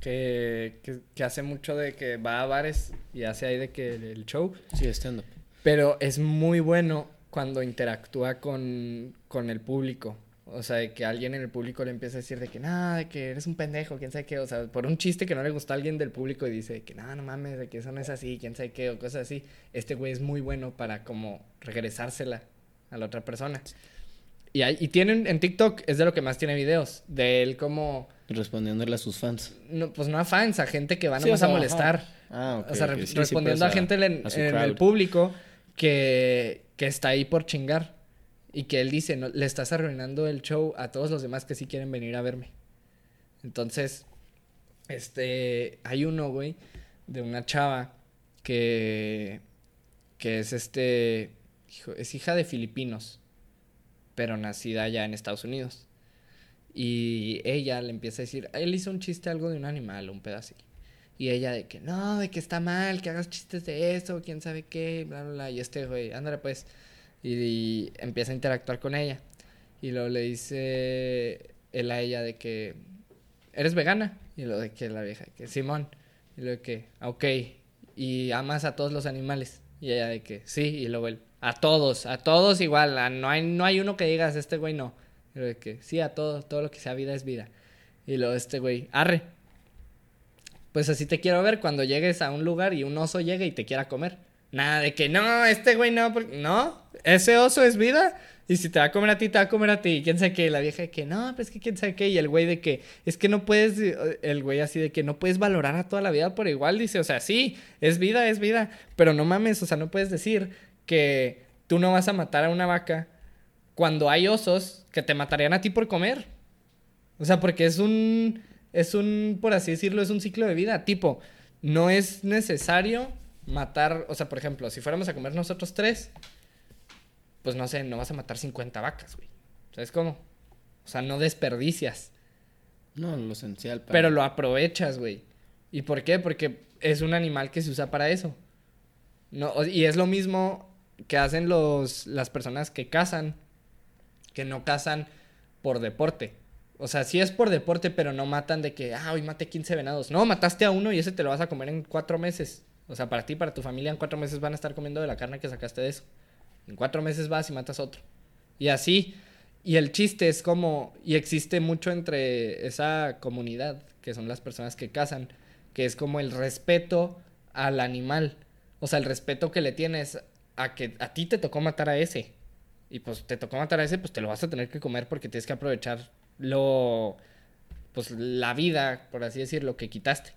A: que, que, que hace mucho de que va a bares y hace ahí de que el, el show,
D: Sí, estando.
A: pero es muy bueno cuando interactúa con, con el público. O sea, de que alguien en el público le empieza a decir de que, nada, de que eres un pendejo, quién sabe qué. O sea, por un chiste que no le gustó a alguien del público y dice de que, no, no mames, de que eso no es así, quién sabe qué, o cosas así. Este güey es muy bueno para como regresársela a la otra persona. Y, hay, y tienen, en TikTok es de lo que más tiene videos, de él como,
D: Respondiéndole a sus fans.
A: no, pues no a fans, a gente que va
D: Sí,
A: nomás
D: o sea,
A: a molestar.
D: Ah, ok.
A: O sea,
D: ok.
A: re-
D: Sí, sí,
A: respondiendo
D: pues,
A: a gente en,
D: a su
A: en el público que, que está ahí por chingar. Y que él dice, no, le estás arruinando el show a todos los demás que sí quieren venir a verme. Entonces, este, hay uno, güey, de una chava que, que es este, hijo- es hija de filipinos, pero nacida ya en Estados Unidos. Y ella le empieza a decir, él hizo un chiste algo de un animal, un así. Y ella de que, no, de que está mal, que hagas chistes de eso, quién sabe qué, bla, bla, bla. Y este güey, ándale pues. Y, y empieza a interactuar con ella. Y luego le dice él a ella de que, ¿eres vegana? Y lo de que la vieja, que Simón. Y lo de que, "Ah, ok. Y amas a todos los animales. Y ella de que, sí. Y luego él, a todos, a todos igual. a- no, hay, no hay uno que digas, este güey no. Que, sí, a todos, todo lo que sea vida es vida. Y luego este güey, arre. Pues así te quiero ver cuando llegues a un lugar y un oso llegue y te quiera comer. Nada de que no, este güey no, porque- no, ese oso es vida. Y si te va a comer a ti, te va a comer a ti. ¿Quién sabe qué? La vieja de que no, pues que quién sabe qué. Y el güey de que es que no puedes, el güey así de que no puedes valorar a toda la vida por igual. Dice, o sea, sí, es vida, es vida. Pero no mames, o sea, no puedes decir que tú no vas a matar a una vaca cuando hay osos que te matarían a ti por comer. O sea, porque es un, es un, por así decirlo, es un ciclo de vida. Tipo, no es necesario matar, o sea, por ejemplo, si fuéramos a comer nosotros tres, pues no sé, no vas a matar 50 vacas, güey. ¿Sabes cómo? O sea, no desperdicias,
D: No, lo esencial. para-
A: pero lo aprovechas, güey. ¿Y por qué? Porque es un animal que se usa para eso. No, y es lo mismo que hacen los, las personas que cazan, que no cazan por deporte. O sea, sí es por deporte, pero no matan de que, ah, hoy maté 15 venados. No, mataste a uno y ese te lo vas a comer en cuatro meses. O sea, para ti, para tu familia, en cuatro meses van a estar comiendo de la carne que sacaste de eso. En cuatro meses vas y matas otro. Y así. Y el chiste es como, y existe mucho entre esa comunidad, que son las personas que cazan, que es como el respeto al animal. O sea, el respeto que le tienes a que a ti te tocó matar a ese. Y pues te tocó matar a ese, pues te lo vas a tener que comer porque tienes que aprovechar lo, pues la vida, por así decirlo, que quitaste.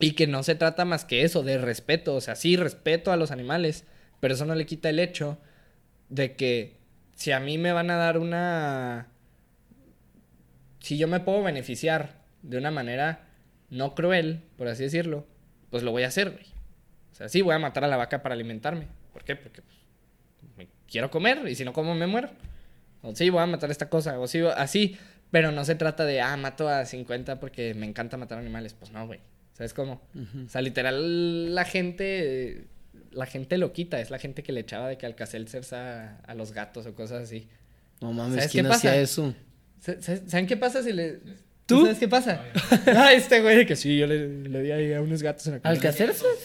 A: Y que no se trata más que eso, de respeto. O sea, sí, respeto a los animales, Pero eso no le quita el hecho de que si a mí me van a dar una... Si yo me puedo beneficiar de una manera no cruel, por así decirlo, pues lo voy a hacer, güey. O sea, sí, voy a matar a la vaca para alimentarme. ¿Por qué? Porque pues, quiero comer y si no como me muero. O sí, voy a matar esta cosa. O sí, así. Pero no se trata de, ah, mato a 50 porque me encanta matar animales. Pues no, güey. ¿Sabes cómo? O sea, literal, la gente... La gente lo quita. Es la gente que le echaba de que Alcacelser a, a los gatos o cosas así.
D: No mames,
A: ¿Sabes
D: ¿quién
A: qué pasa?
D: hacía eso?
A: ¿Sa- sa- ¿Saben qué pasa si le...
D: ¿Tú?
A: ¿Sabes qué pasa? *laughs* ah, este güey de que sí, yo le, le di ahí a unos gatos en la.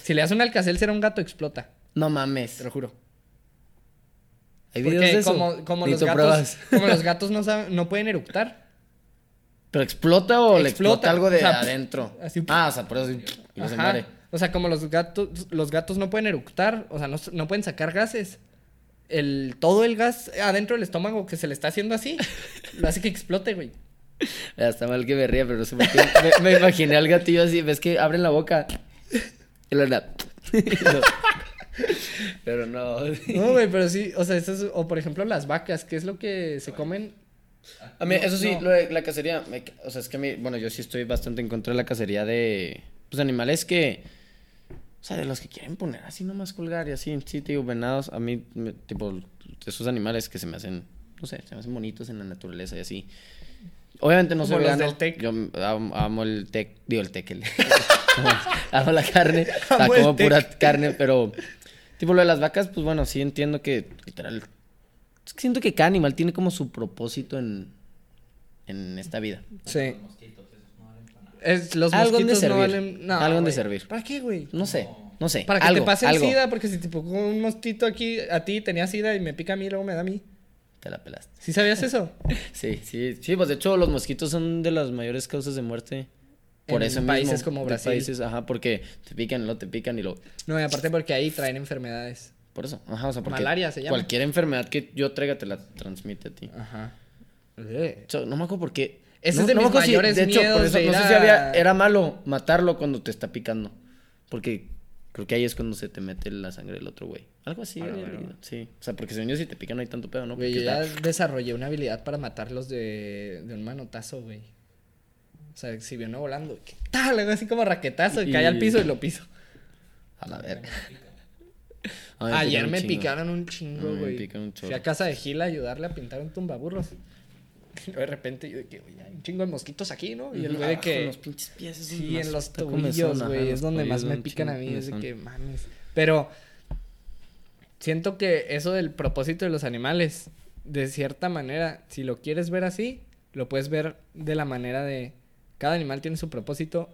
A: Si le das un Alcacelser a un gato, explota.
D: No mames.
A: Te lo juro.
D: ¿Hay
A: Porque
D: videos de eso?
A: como, como los gatos,
D: pruebas. *laughs*
A: como los *laughs* gatos no saben, no pueden eructar.
D: ¿Pero explota o le
A: Explota,
D: explota algo de
A: o sea,
D: adentro?
A: así-
D: Ah, o sea, por eso y no se muere.
A: O sea, como los gatos, los gatos no pueden eructar, o sea, no, no pueden sacar gases. El, todo el gas adentro del estómago que se le está haciendo así, lo hace que explote, güey. *laughs*
D: Está mal que me ría, pero no sé por qué. Me, me imaginé al gatillo así, ves que abren la boca. Y lo da. *laughs* Pero no.
A: No, güey, pero sí, o sea, eso es, o por ejemplo las vacas, ¿qué es lo que se comen?
D: A mí,
A: No,
D: eso sí,
A: no.
D: lo de la cacería, me- o sea, es que a mí, bueno, yo sí estoy bastante en contra de la cacería de, pues, animales que, o sea, de los que quieren poner así nomás colgar y así, sí, te digo, venados, a mí, me- tipo, esos animales que se me hacen, no sé, se me hacen bonitos en la naturaleza y así. Obviamente no
A: Como
D: soy
A: los
D: vegano,
A: del tec.
D: yo amo, amo el tec, digo el tec, el, *laughs* *laughs* amo la carne, o sea,
A: Amo
D: como pura carne, pero, tipo, lo de las vacas, pues, bueno, sí entiendo que, literal, es que siento que cada animal tiene como su propósito en, en esta vida.
A: Sí.
B: Los mosquitos, esos no valen para nada.
A: Es, los
D: Algo de
A: mosquitos no
D: servir.
A: valen... No,
D: Algo han de servir.
A: ¿Para qué, güey?
D: No sé, no sé.
A: Para que
D: algo,
A: te pase el
D: algo.
A: sida, porque si te pongo un mosquito aquí, a ti tenía sida y me pica a mí, luego me da a mí.
D: Te la pelaste.
A: ¿Sí sabías eso? *laughs*
D: Sí, sí, sí, pues de hecho los mosquitos son de las mayores causas de muerte. Por
A: En
D: eso
A: países
D: mismo,
A: como Brasil.
D: países, ajá, porque te pican luego te pican y luego...
A: No, y aparte porque ahí traen enfermedades.
D: Por eso, ajá, o sea, porque...
A: Malaria se llama.
D: Cualquier enfermedad que yo traiga te la transmite a ti.
A: Ajá.
D: No me acuerdo por qué.
A: Ese
D: no,
A: es de
D: no
A: mis
D: si- de hecho, por eso
A: de
D: no sé si había, era malo matarlo cuando te está picando. Porque creo que ahí es cuando se te mete la sangre del otro güey. Algo así. Sí. O sea, porque según yo si te pican no hay tanto pedo, ¿no?
A: Güey, yo ya
D: está-
A: desarrollé una habilidad para matarlos de, de un manotazo, güey. O sea, si viene volando, ¿qué tal? Hago así como raquetazo y,
D: Y-
A: cae al piso y lo piso.
D: A la verga.
A: Ayer me
D: picaron
A: picaron un chingo, güey. Fui a casa de Gila a ayudarle a pintar un tumbaburros. *laughs* Y luego de repente yo de que, oye, hay un chingo de mosquitos aquí, ¿no? Y el güey de
D: Abajo,
A: que...
D: en los pinches pies. es
A: Sí, en los tobillos, güey. Es donde más me pican a mí. Es de que mames. Pero siento que eso del propósito de los animales, de cierta manera, si lo quieres ver así, lo puedes ver de la manera de cada animal tiene su propósito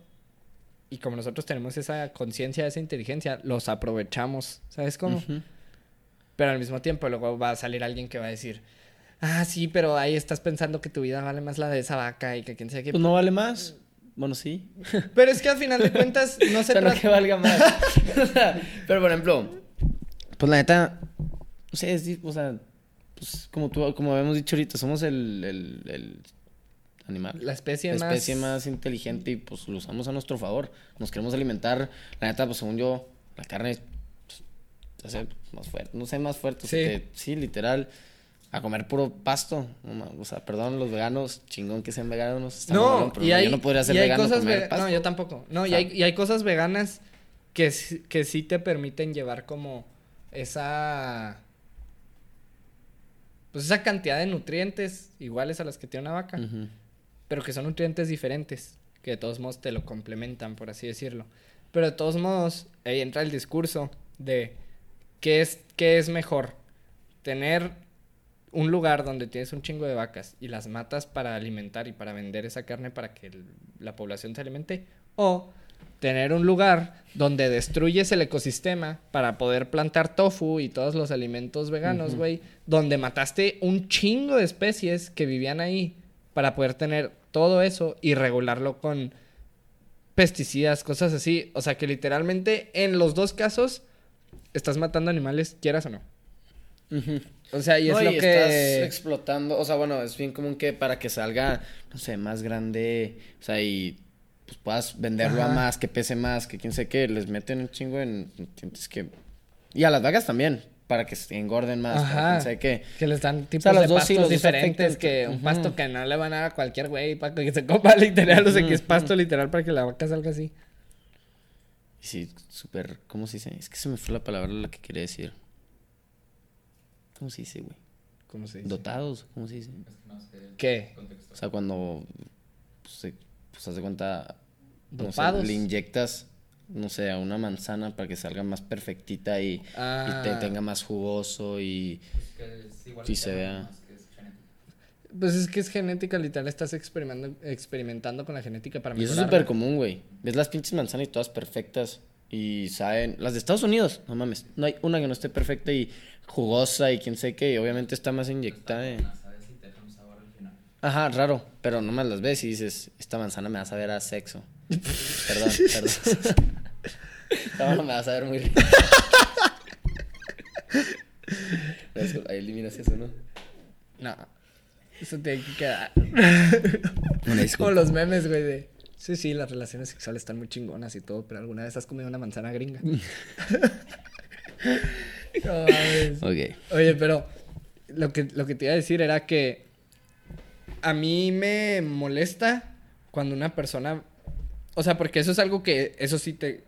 A: y como nosotros tenemos esa conciencia, esa inteligencia, los aprovechamos. ¿Sabes cómo? Pero al mismo tiempo luego va a salir alguien que va a decir, ah, sí, pero ahí estás pensando que tu vida vale más la de esa vaca y que quién sabe qué.
D: Pues no vale más. Bueno, sí. *laughs*
A: Pero es que al final de cuentas *laughs* no
D: O
A: se
D: sea, no
A: trata...
D: que valga más. O *laughs* Pero por ejemplo, pues la neta, sé, es, o sea, pues como tú, como habíamos dicho ahorita, somos el, el, el animal.
A: La especie
D: la
A: más...
D: especie más inteligente y pues lo usamos a nuestro favor. Nos queremos alimentar. La neta, pues según yo, la carne pues, hace más fuerte. No sé, más fuerte.
A: Sí.
D: te- sí, literal. A comer puro pasto. No O sea, perdón, los veganos, chingón que sean veganos. está
A: No,
D: pero
A: y hay,
D: yo no podría ser
A: y hay
D: vegano
A: cosas
D: comer
A: vega-
D: pasto.
A: No, yo tampoco. No, y, hay, y hay cosas veganas que, sí- que sí te permiten llevar como esa... Pues esa cantidad de nutrientes iguales a las que tiene una vaca,
D: Ujú.
A: Pero que son nutrientes diferentes, que de todos modos te lo complementan, por así decirlo. Pero de todos modos, ahí entra el discurso de qué es, qué es mejor, tener un lugar donde tienes un chingo de vacas y las matas para alimentar y para vender esa carne para que el- la población se alimente, o tener un lugar donde destruyes el ecosistema para poder plantar tofu y todos los alimentos veganos, güey, donde mataste un chingo de especies que vivían ahí para poder tener todo eso y regularlo con pesticidas, cosas así. O sea que literalmente en los dos casos estás matando animales, quieras o no. O sea, y es
D: No,
A: lo
D: y
A: que...
D: estás explotando, o sea, bueno, es bien común que para que salga, no sé, más grande, o sea, y pues puedas venderlo a más, que pese más, que quién sé qué, les meten un chingo en nutrientes que... Y a las vacas también, para que se engorden más.
A: Ajá.
D: Qué.
A: Que les dan tipos
D: sea,
A: de
D: dos
A: pastos diferentes
D: afectan.
A: que un pasto que no le van a dar a cualquier güey para que se coma *laughs* literal, o sea, que es pasto literal para que la vaca salga así.
D: Y sí, súper. ¿Cómo se dice? Es que se me fue la palabra la que quería decir. ¿Cómo se dice, güey?
A: ¿Cómo se dice?
D: ¿Dotados? ¿Cómo se dice?
B: Que
A: ¿Qué?
D: O sea, cuando. Pues, se, pues haz de cuenta. No sé, le inyectas, no sé, a una manzana para que salga más perfectita y,
A: Ah.
D: y te tenga más jugoso y.
B: Es que es igual
D: Sí
B: que
D: se vea.
A: Pues es que es genética, literal, estás experimentando, experimentando con la genética para
D: Y eso es súper común, güey. Ves las pinches manzanas y todas perfectas. Y saben. Las de Estados Unidos, no mames. No hay una que no esté perfecta y jugosa y quién sé qué. Y obviamente está más inyectada. en-
B: Buena, ¿sabes? Y te deja un sabor al final.
D: Ajá, raro. Pero nomás las ves y dices, esta manzana me va a saber a sexo. Perdón, *laughs* perdón. Manzana me va a saber muy *laughs* rico. Ahí eliminas eso, ¿no?
A: No. Eso tiene que quedar. *laughs* Como los memes, güey, de... Sí, sí, las relaciones sexuales están muy chingonas y todo, pero ¿alguna vez has comido una manzana gringa? No mames.
D: Ok.
A: Oye, pero lo que, lo que te iba a decir era que a mí me molesta cuando una persona... O sea, porque eso es algo que, eso sí te...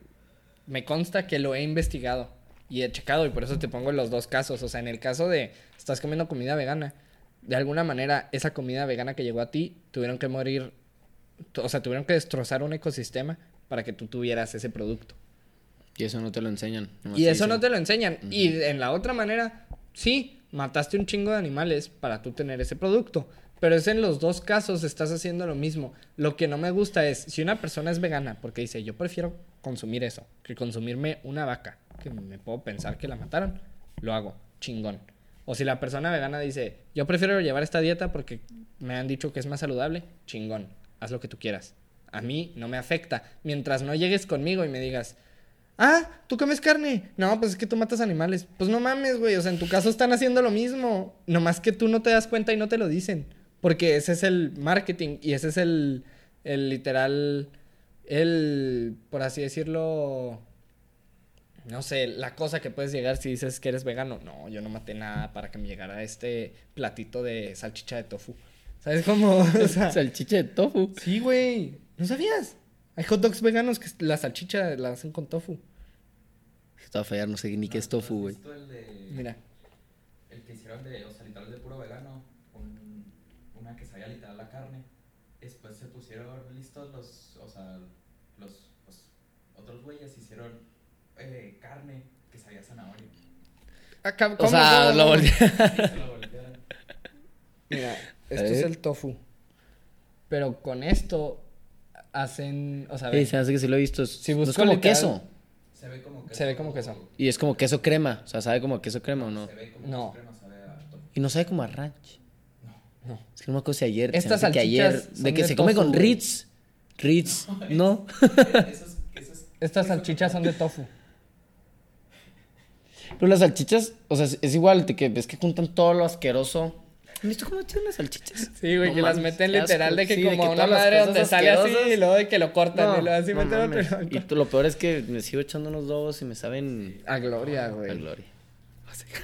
A: Me consta que lo he investigado y he checado y por eso te pongo los dos casos. O sea, en el caso de estás comiendo comida vegana, de alguna manera esa comida vegana que llegó a ti tuvieron que morir, o sea, tuvieron que destrozar un ecosistema para que tú tuvieras ese producto.
D: Y eso no te lo enseñan.
A: Y eso no te lo enseñan. Y en la otra manera, sí, mataste un chingo de animales para tú tener ese producto. Pero es en los dos casos estás haciendo lo mismo. Lo que no me gusta es, si una persona es vegana, porque dice, yo prefiero consumir eso, que consumirme una vaca, que me puedo pensar que la mataron, lo hago, chingón. O si la persona vegana dice, yo prefiero llevar esta dieta porque me han dicho que es más saludable, chingón, haz lo que tú quieras. A mí no me afecta. Mientras no llegues conmigo y me digas, Ah, ¿tú comes carne? No, pues es que tú matas animales. Pues no mames, güey. O sea, en tu caso están haciendo lo mismo. Nomás que tú no te das cuenta y no te lo dicen. Porque ese es el marketing y ese es el, el literal, el, por así decirlo, no sé, la cosa que puedes llegar si dices que eres vegano. No, yo no maté nada para que me llegara este platito de salchicha de tofu. ¿Sabes cómo? *laughs* O sea,
D: Salchicha de tofu.
A: sí, güey. ¿No sabías? Hay hot dogs veganos que la salchicha la hacen con tofu.
D: Estaba a fallar, no sé ni qué es tofu, güey.
B: ¿Has visto el de...
A: Mira.
B: El que hicieron de, o sea, literal de puro vegano, un, una que sabía literal la carne. Listos los, o sea, los, los otros güeyes hicieron eh, carne que sabía zanahoria.
A: Acá,
D: O
A: ¿cómo,
D: sea,
A: cómo,
D: lo
B: voltearon.
A: Mira, esto es el tofu. Pero con esto hacen, o sea,
D: Sí, se hace que sí lo he visto. Es,
A: Si
D: no es como
A: literal-
D: queso.
B: Se ve como queso.
A: Se ve como queso.
D: Y es como queso crema. O sea, ¿sabe como queso crema o no?
B: Se ve como
A: No.
B: queso crema, sabe a tofu.
D: Y no sabe como a ranch.
A: No.
D: Es que no me acuerdo si ayer.
A: Estas
D: hace que ayer.
A: salchichas
D: De que
A: de
D: se come
A: tofu,
D: con
A: güey.
D: Ritz. Ritz, ¿no?
B: Esos, esos,
A: Estas salchichas son de tofu.
D: Pero las salchichas, o sea, es, igual de que ves que juntan todo lo asqueroso. ¿Has visto cómo echan las salchichas?
A: Sí, güey,
D: No
A: que las meten literal de que
D: Sí,
A: como
D: que
A: una madre donde sale así y luego de que lo cortan y
D: No,
A: lo así
D: no
A: meten otro.
D: Y tú- lo peor es que me sigo echando unos dos y me saben
A: A gloria,
D: a
A: güey.
D: gloria.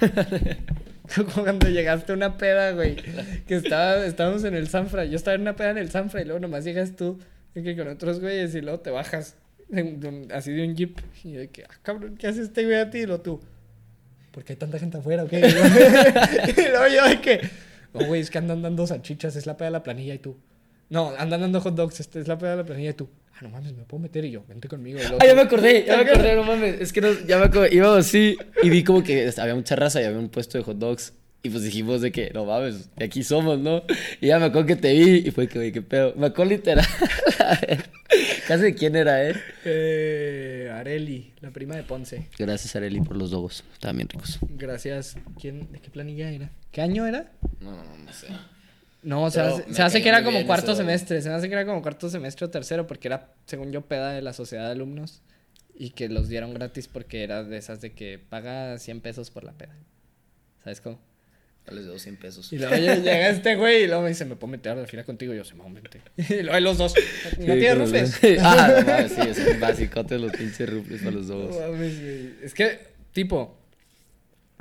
D: *laughs* *laughs* *laughs*
A: Cuando llegaste a una peda, güey, que estaba, estábamos en el Sanfra, yo estaba en una peda en el Sanfra y luego nomás llegas tú, que con otros güeyes y luego te bajas, así de un jeep, y de que, ah, cabrón, ¿qué hace este güey a ti? Y luego tú, ¿por qué hay tanta gente afuera o qué? *laughs* y luego yo de que, no, güey, es que andan dando salchichas, es la peda de la planilla y tú, no, andan dando hot dogs, este es la peda de la planilla y tú, ah, no mames, me puedo meter y yo, vente conmigo.
D: Ah, ya me acordé, ya me acordé, no mames. Es que no, ya me acordé. Íbamos así y vi como que había mucha raza y había un puesto de hot dogs. Y pues dijimos de que, no mames, de aquí somos, ¿no? Y ya me acuerdo que te vi y fue que, güey, qué pedo. Me acuerdo literal. *laughs* A ver, Casi de quién era, ¿eh?
A: Eh, Areli, la prima de Ponce.
D: Gracias, Areli, por los dogos. Estaban bien ricos.
A: Gracias. ¿Quién? ¿De qué planilla era? ¿Qué año era?
D: No, no, no sé.
A: No, se
D: Pero
A: hace,
D: me
A: se hace que era como cuarto
D: ese
A: semestre. Se me hace que era como cuarto semestre o tercero porque era, según yo, peda de la sociedad de alumnos. Y que los dieron gratis porque era de esas de que paga 100 pesos por la peda. ¿Sabes cómo?
D: Les doy 100 pesos.
A: Y luego lle- llega este güey y luego me dice, ¿me puedo meter a la fila contigo? Y yo, se me aumenté. *laughs* Y luego hay los dos. ¿No
D: Sí,
A: tienes
D: los
A: rufles?
D: dos. ah, no *laughs* mames, sí, es basicote los pinches rufles para los
A: No
D: dogos.
A: mames, güey. Es que, tipo,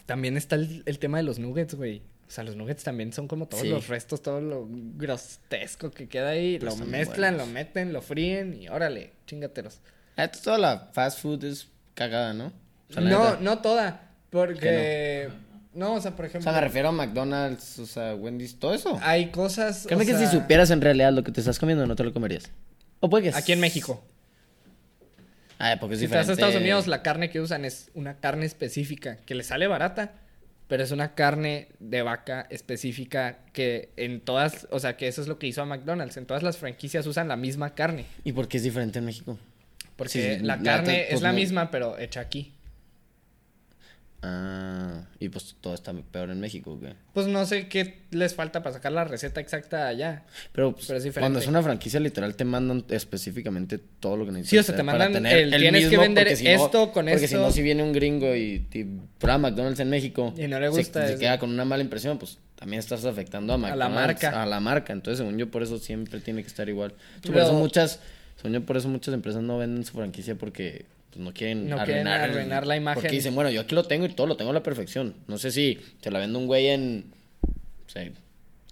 A: también está el, el tema de los nuggets, güey. O sea, los nuggets también son como todos
D: Sí.
A: los restos, todo lo grotesco que queda ahí.
D: Pero
A: lo mezclan,
D: buenos.
A: lo meten, lo fríen y órale, chingatelos.
D: La neta, toda la fast food es cagada, ¿no? O sea,
A: no,
D: neta-
A: no toda. Porque. No, o sea, por
D: O
A: ejemplo.
D: sea, me refiero a McDonald's, o sea, Wendy's, todo eso.
A: Hay cosas.
D: Créeme
A: o
D: que
A: sea,
D: si supieras en realidad lo que te estás comiendo, no te lo comerías. O puede que
A: Aquí en México.
D: Ah, porque es
A: Si te vas
D: diferente.
A: a Estados Unidos, la carne que usan es una carne específica que le sale barata, pero es una carne de vaca específica que en todas, o sea, que eso es lo que hizo a McDonald's. En todas las franquicias usan la misma carne,
D: ¿Y por qué es diferente en México?
A: porque
D: Sí,
A: la carne es la misma, pero hecha aquí.
D: Ah, y pues todo está peor en México.
A: Pues no sé qué les falta para sacar la receta exacta allá.
D: Pero, pues,
A: Pero es diferente.
D: cuando es una franquicia literal te mandan específicamente todo lo que necesitas.
A: Sí, o sea, te mandan
D: tener
A: el, tienes que vender
D: porque si no-
A: esto con
D: Porque si
A: esto.
D: no, si viene un gringo y, y prueba McDonald's en México
A: Y no le
D: se-
A: gusta
D: se,
A: eso.
D: queda con una mala impresión, pues también estás afectando a
A: la
D: McDonald's.
A: marca.
D: A la marca. Entonces, según yo, por eso siempre tiene que estar igual. Por
A: Pero-
D: eso muchas, según yo, por eso muchas empresas no venden su franquicia porque pues, no quieren
A: No quieren
D: arruinar, el-
A: arruinar la imagen.
D: Porque dicen, bueno, yo aquí lo tengo y todo lo tengo a la perfección. No sé si te la vende un güey en, o sea,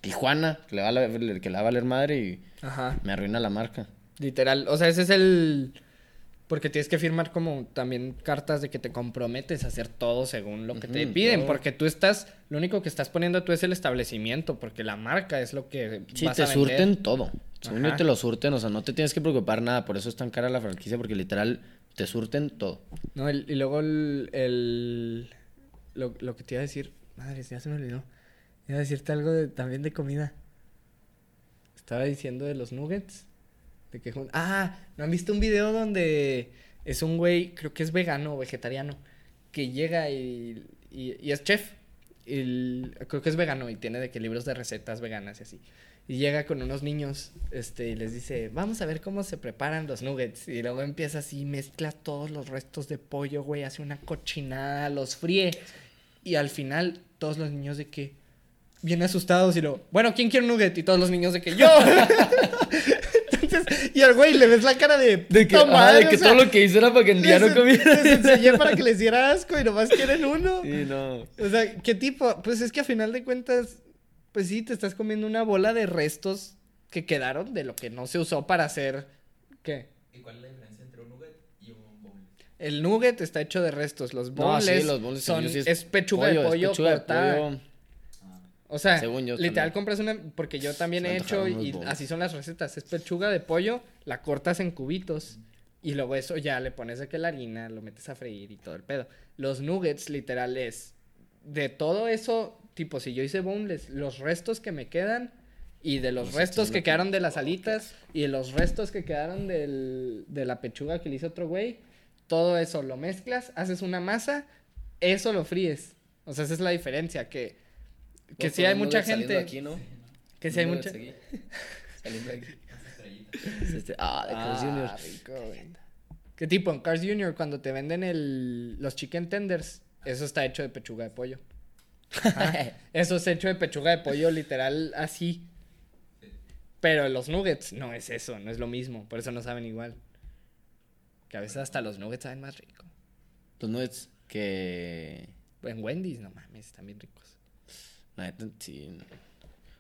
D: Tijuana, que le, va a la- que le va a valer madre y
A: Ajá.
D: me arruina la marca.
A: Literal, o sea, ese es el... Porque tienes que firmar como también cartas de que te comprometes a hacer todo según lo que te piden,
D: todo.
A: porque tú estás, lo único que estás poniendo tú es el establecimiento, porque la marca es lo que
D: Sí,
A: vas
D: te
A: a
D: surten todo. Según yo te lo surten, o sea, no te tienes que preocupar nada, por eso es tan cara la franquicia, porque literal te surten todo.
A: No, y luego el, el- lo, lo que te iba a decir, madre, ya se me olvidó. Iba a decirte algo también de comida. Estaba diciendo de los nuggets. De que ah, ¿no han visto un video donde es un güey, creo que es vegano o vegetariano, que llega y, y, y es chef? Y el- creo que es vegano y tiene de que libros de recetas veganas y así. Y llega con unos niños, este, y les dice, vamos a ver cómo se preparan los nuggets. Y luego empieza así, mezcla todos los restos de pollo, güey, hace una cochinada, los fríe. Y al final, todos los niños de que, bien asustados, y lo, bueno, ¿quién quiere un nugget? Y todos los niños de que, ¡yo! *laughs* Entonces, y al güey le ves la cara de,
D: De que,
A: "Puta
D: ah,
A: madre",
D: de que
A: sea,
D: todo lo que hizo era para que el día no
A: les-
D: comiera.
A: Les enseñé para que les diera asco y nomás *laughs* quieren uno.
D: Sí, no.
A: O sea, ¿qué tipo? Pues es que a final de cuentas, pues sí, te estás comiendo una bola de restos que quedaron de lo que no se usó para hacer. ¿Qué?
B: ¿Y cuál es la diferencia entre un nugget y un bowl?
A: El nugget está hecho de restos. Los
D: No,
A: boneless
D: sí, los boneless,
A: son,
D: sí
A: es, pechuga de
D: es
A: pollo
D: de
A: cortada.
D: pollo.
A: O sea,
D: Según yo
A: literal
D: también.
A: compras una, porque yo también he hecho y
D: bowls.
A: así son las recetas. Es pechuga de pollo, la cortas en cubitos y luego eso ya le pones de que la harina, lo metes a freír y todo el pedo. Los nuggets literal es de todo eso, tipo si yo hice boneless, los restos que me quedan y de los
D: Pues
A: restos
D: esto
A: que quedaron
D: que-
A: de las alitas y de los restos que quedaron del, de la pechuga que le hizo otro güey, todo eso lo mezclas, haces una masa, eso lo fríes. O sea, esa es la diferencia, que, que si hay
D: poniendo
A: mucha gente...
D: Aquí, ¿no?
A: Que si hay mucha...
D: aquí. *laughs* Saliendo aquí. este- Ah, de Carl's Jr.
A: Ah, güey. ¿Qué tipo? En Cars Jr. cuando te venden el, los chicken tenders, eso está hecho de pechuga de pollo. Ajá. *laughs* Eso es hecho de pechuga de pollo, literal, así. Pero los nuggets no es eso, no es lo mismo. Por eso no saben igual. Que a veces hasta los nuggets saben más rico.
D: Los nuggets que...
A: En Wendy's, no mames, están bien ricos.
D: La neta, sí.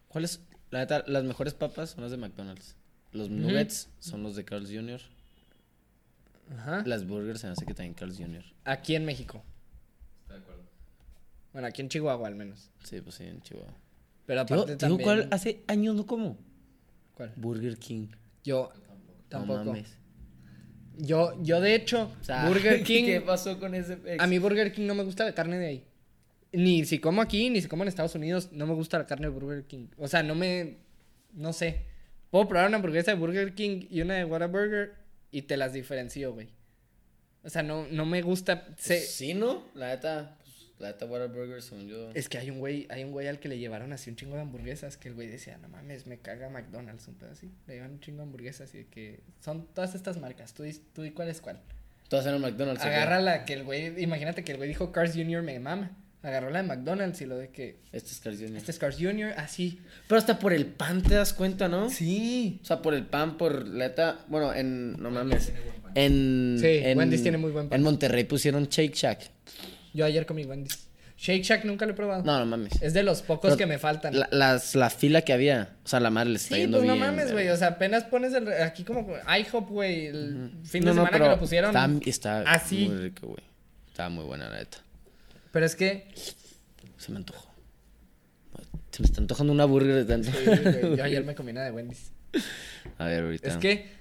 D: ¿Cuáles? La neta, las mejores papas son las de McDonald's. Los nuggets son los de Carl's Jr.
A: Ajá.
D: Las burgers se me hace que también Carl's Jr.
A: Aquí en México. Bueno, aquí en Chihuahua al menos.
D: Sí, pues sí, en Chihuahua.
A: Pero aparte
D: digo,
A: también...
D: ¿cuál hace años no como?
A: ¿Cuál?
D: Burger King.
A: Yo
B: tampoco.
A: tampoco.
D: No mames.
A: Yo, yo de hecho,
D: O sea,
A: Burger *laughs* King...
D: ¿Qué pasó con ese
A: A mí Burger King no me gusta la carne de ahí. Ni si como aquí, ni si como en Estados Unidos, no me gusta la carne de Burger King. O sea, no me... No sé. Puedo probar una hamburguesa de Burger King y una de Whataburger y te las diferencio, güey. O sea, no, no me gusta...
D: Sí, ¿no? La neta, la neta Whataburger, según yo.
A: Es que hay un güey, hay un güey al que le llevaron así un chingo de hamburguesas que el güey decía, no mames, me caga McDonald's, un pedo así. Le llevan un chingo de hamburguesas y de que son todas estas marcas. Tú, tú di cuál es cuál.
D: Todas eran McDonald's.
A: Agarra la que el güey, imagínate que el güey dijo Cars Jr. me mama. Agarró la de McDonald's y lo de que
D: Este es Carl's Jr.
A: este es Cars Jr. así.
D: Pero hasta por el pan te das cuenta, ¿no?
A: Sí.
D: O sea, por el pan, por la neta. Bueno, en. No mames. En.
A: Sí,
D: en-
A: Wendy's tiene muy buen pan.
D: En Monterrey pusieron Shake Shack.
A: Yo ayer comí Wendy's. Shake Shack nunca lo he probado.
D: No, no mames.
A: Es de los pocos
D: Pero
A: que me faltan.
D: La, las, la fila que había, o sea, la madre le está
A: Sí,
D: yendo
A: pues no
D: bien.
A: mames, güey. O sea, apenas pones el, aquí como IHOP, güey. El fin de
D: No,
A: semana que lo pusieron.
D: Está, está
A: así.
D: muy rico, güey. Estaba muy buena, la neta.
A: Pero es que.
D: Se me antojó. Se me está antojando una burger de tanto.
A: sí, yo *laughs* ayer me comí una de Wendy's.
D: A ver, ahorita.
A: Es que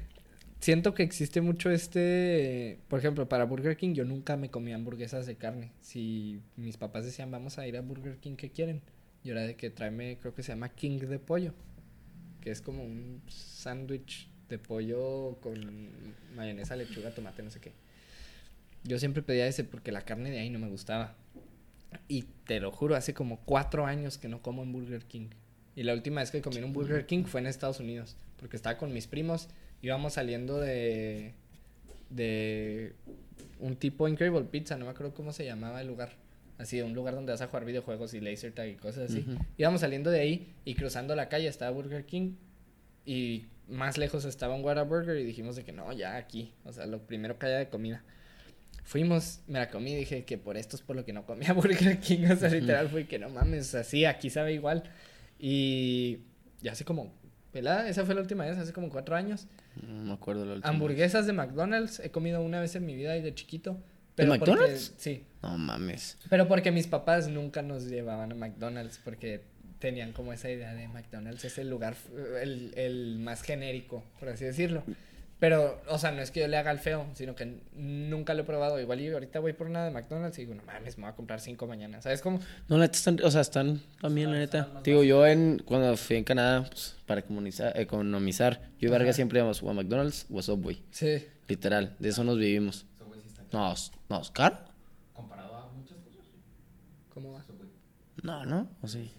A: siento que existe mucho este. Por ejemplo, para Burger King, yo nunca me comía hamburguesas de carne. Si mis papás decían, vamos a ir a Burger King, ¿qué quieren? Yo era de que tráeme, creo que se llama King de pollo. Que es como un sándwich de pollo con mayonesa, lechuga, tomate, no sé qué. Yo siempre pedía ese porque la carne de ahí no me gustaba. Y te lo juro, hace como cuatro años que no como en Burger King. Y la última vez que comí en un Burger King fue en Estados Unidos. Porque estaba con mis primos. Íbamos saliendo de. de. un tipo Incredible Pizza, no me acuerdo cómo se llamaba el lugar. Así, un lugar donde vas a jugar videojuegos y laser tag y cosas así. Íbamos saliendo de ahí y cruzando la calle estaba Burger King. Y más lejos estaba un Whataburger y dijimos de que no, ya aquí. O sea, lo primero que haya de comida. Fuimos, me la comí y dije que por esto es por lo que no comía *laughs* Burger King. O sea, literal fue que no mames, así, aquí sabe igual. Y ya hace como, pelada, esa fue la última vez, hace como cuatro años.
D: No me acuerdo la última.
A: Hamburguesas de McDonald's, he comido una vez en mi vida y de chiquito. Pero porque-
D: McDonald's?
A: sí,
D: No mames.
A: pero porque mis papás nunca nos llevaban a McDonald's porque tenían como esa idea de McDonald's es el lugar, el, el más genérico, por así decirlo. Pero, o sea, no es que yo le haga el feo, sino que nunca lo he probado. Igual y ahorita voy por una de McDonald's y digo, no mames, me voy a comprar cinco mañana. ¿Sabes cómo?
D: No, la neta están, o sea, están también, la neta. Digo, yo en, cuando fui en Canadá, pues, para comunizar, economizar, yo y Vargas siempre íbamos o a McDonald's o a Subway.
A: Sí.
D: Literal, de eso nos vivimos.
B: Güey, sí está
D: No, no, ¿es caro?
B: Comparado a muchas cosas, sí.
A: ¿Cómo va?
B: Güey,
D: No, no, o sí.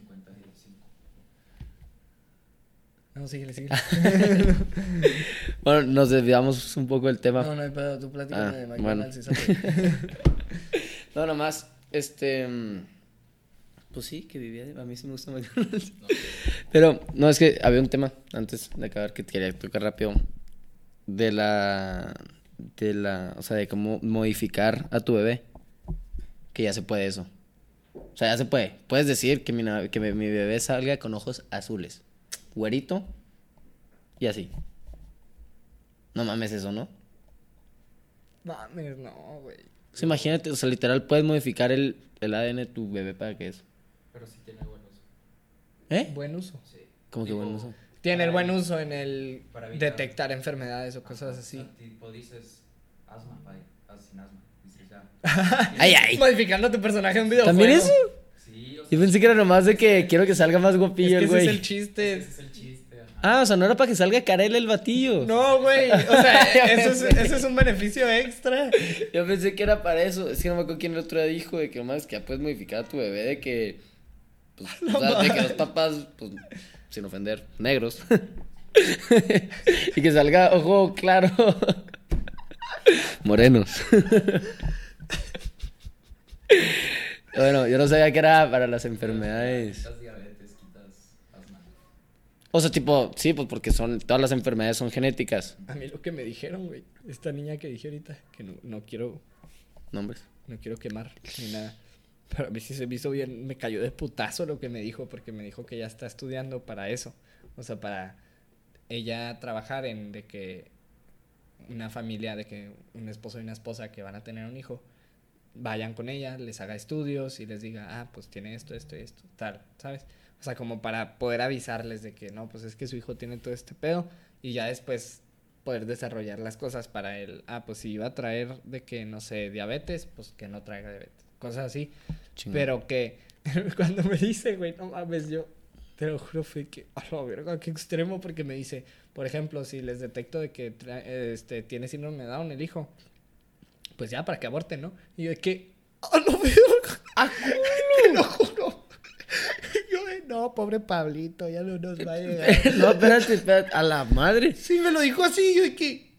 A: No, síguele, síguele. *laughs*
D: Bueno, nos desviamos un poco del tema.
A: no, no hay pedo, tú platícame
D: Ah,
A: de McDonald's
D: bueno. *laughs* No, nomás, este. Pues sí, que vivía. de- A mí sí me gusta McDonald's. *laughs* Pero, no, es que había un tema antes de acabar que quería tocar rápido. De la. De la. O sea, de cómo modificar a tu bebé. Que ya se puede eso. O sea, ya se puede. Puedes decir que mi, que mi bebé salga con ojos azules. Güerito. Y así. No mames eso, ¿no?
A: Mames, no, güey.
D: O sea, imagínate, o sea, literal puedes modificar el, el ADN de tu bebé para que eso.
B: Pero sí tiene buen uso.
D: ¿Eh?
A: Buen uso.
B: Sí.
D: Como que buen uso.
A: Tiene el buen uso en el
B: para evitar-
A: detectar enfermedades o cosas así.
B: o sea, tipo dices asma, ah, sin asma. Dices ya. *laughs*
D: Ay, ay.
A: Modificando tu personaje en un videojuego.
D: ¿También eso? Yo pensé que era nomás de que quiero que salga más
A: Es
D: guapillo
A: que
D: el
A: ese
D: güey.
A: es el chiste.
B: ese es el chiste. ajá.
D: Ah, o sea, no era para que salga Karel el batillo.
A: No, güey. O sea, *laughs* eso es, eso es un beneficio extra.
D: Yo pensé que era para eso. Es que no me acuerdo quién el otro día dijo de que nomás que ya puedes modificar a tu bebé de que. Pues, *laughs* o sea, de que los papás, pues, sin ofender, negros. *laughs* y que salga ojo claro. Morenos. Bueno, yo no sabía que era para las enfermedades.
B: Quitas diabetes, quitas asma.
D: O sea, tipo, sí, pues porque son todas las enfermedades son genéticas.
A: A mí lo que me dijeron, güey. Esta niña que dije ahorita, que no, no quiero
D: Nombres.
A: no quiero quemar ni nada. Pero a mí sí se me hizo bien, me cayó de putazo lo que me dijo, porque me dijo que ya está estudiando para eso. O sea, para ella trabajar en de que una familia, de que un esposo y una esposa que van a tener un hijo, vayan con ella, les haga estudios y les diga, ah, pues tiene esto, esto y esto, tal, ¿sabes? O sea, como para poder avisarles de que no, pues es que su hijo tiene todo este pedo y ya después poder desarrollar las cosas para él. Ah, pues si iba a traer de que, no sé, diabetes, pues que no traiga diabetes. Cosas así.
D: Chingón.
A: Pero que *laughs* cuando me dice, güey, no mames, yo te lo juro, fue que, a la verga, qué extremo, porque me dice, por ejemplo, si les detecto de que tra- este, tiene síndrome de Down el hijo, pues ya, para que aborten, ¿no? Y yo de que, *laughs* a la verga, te lo juro. *laughs* Yo de, no, pobre Pablito, ya no nos va a llegar. *laughs*
D: no, espérate, espérate. A la madre.
A: Sí, me lo dijo así, yo de que,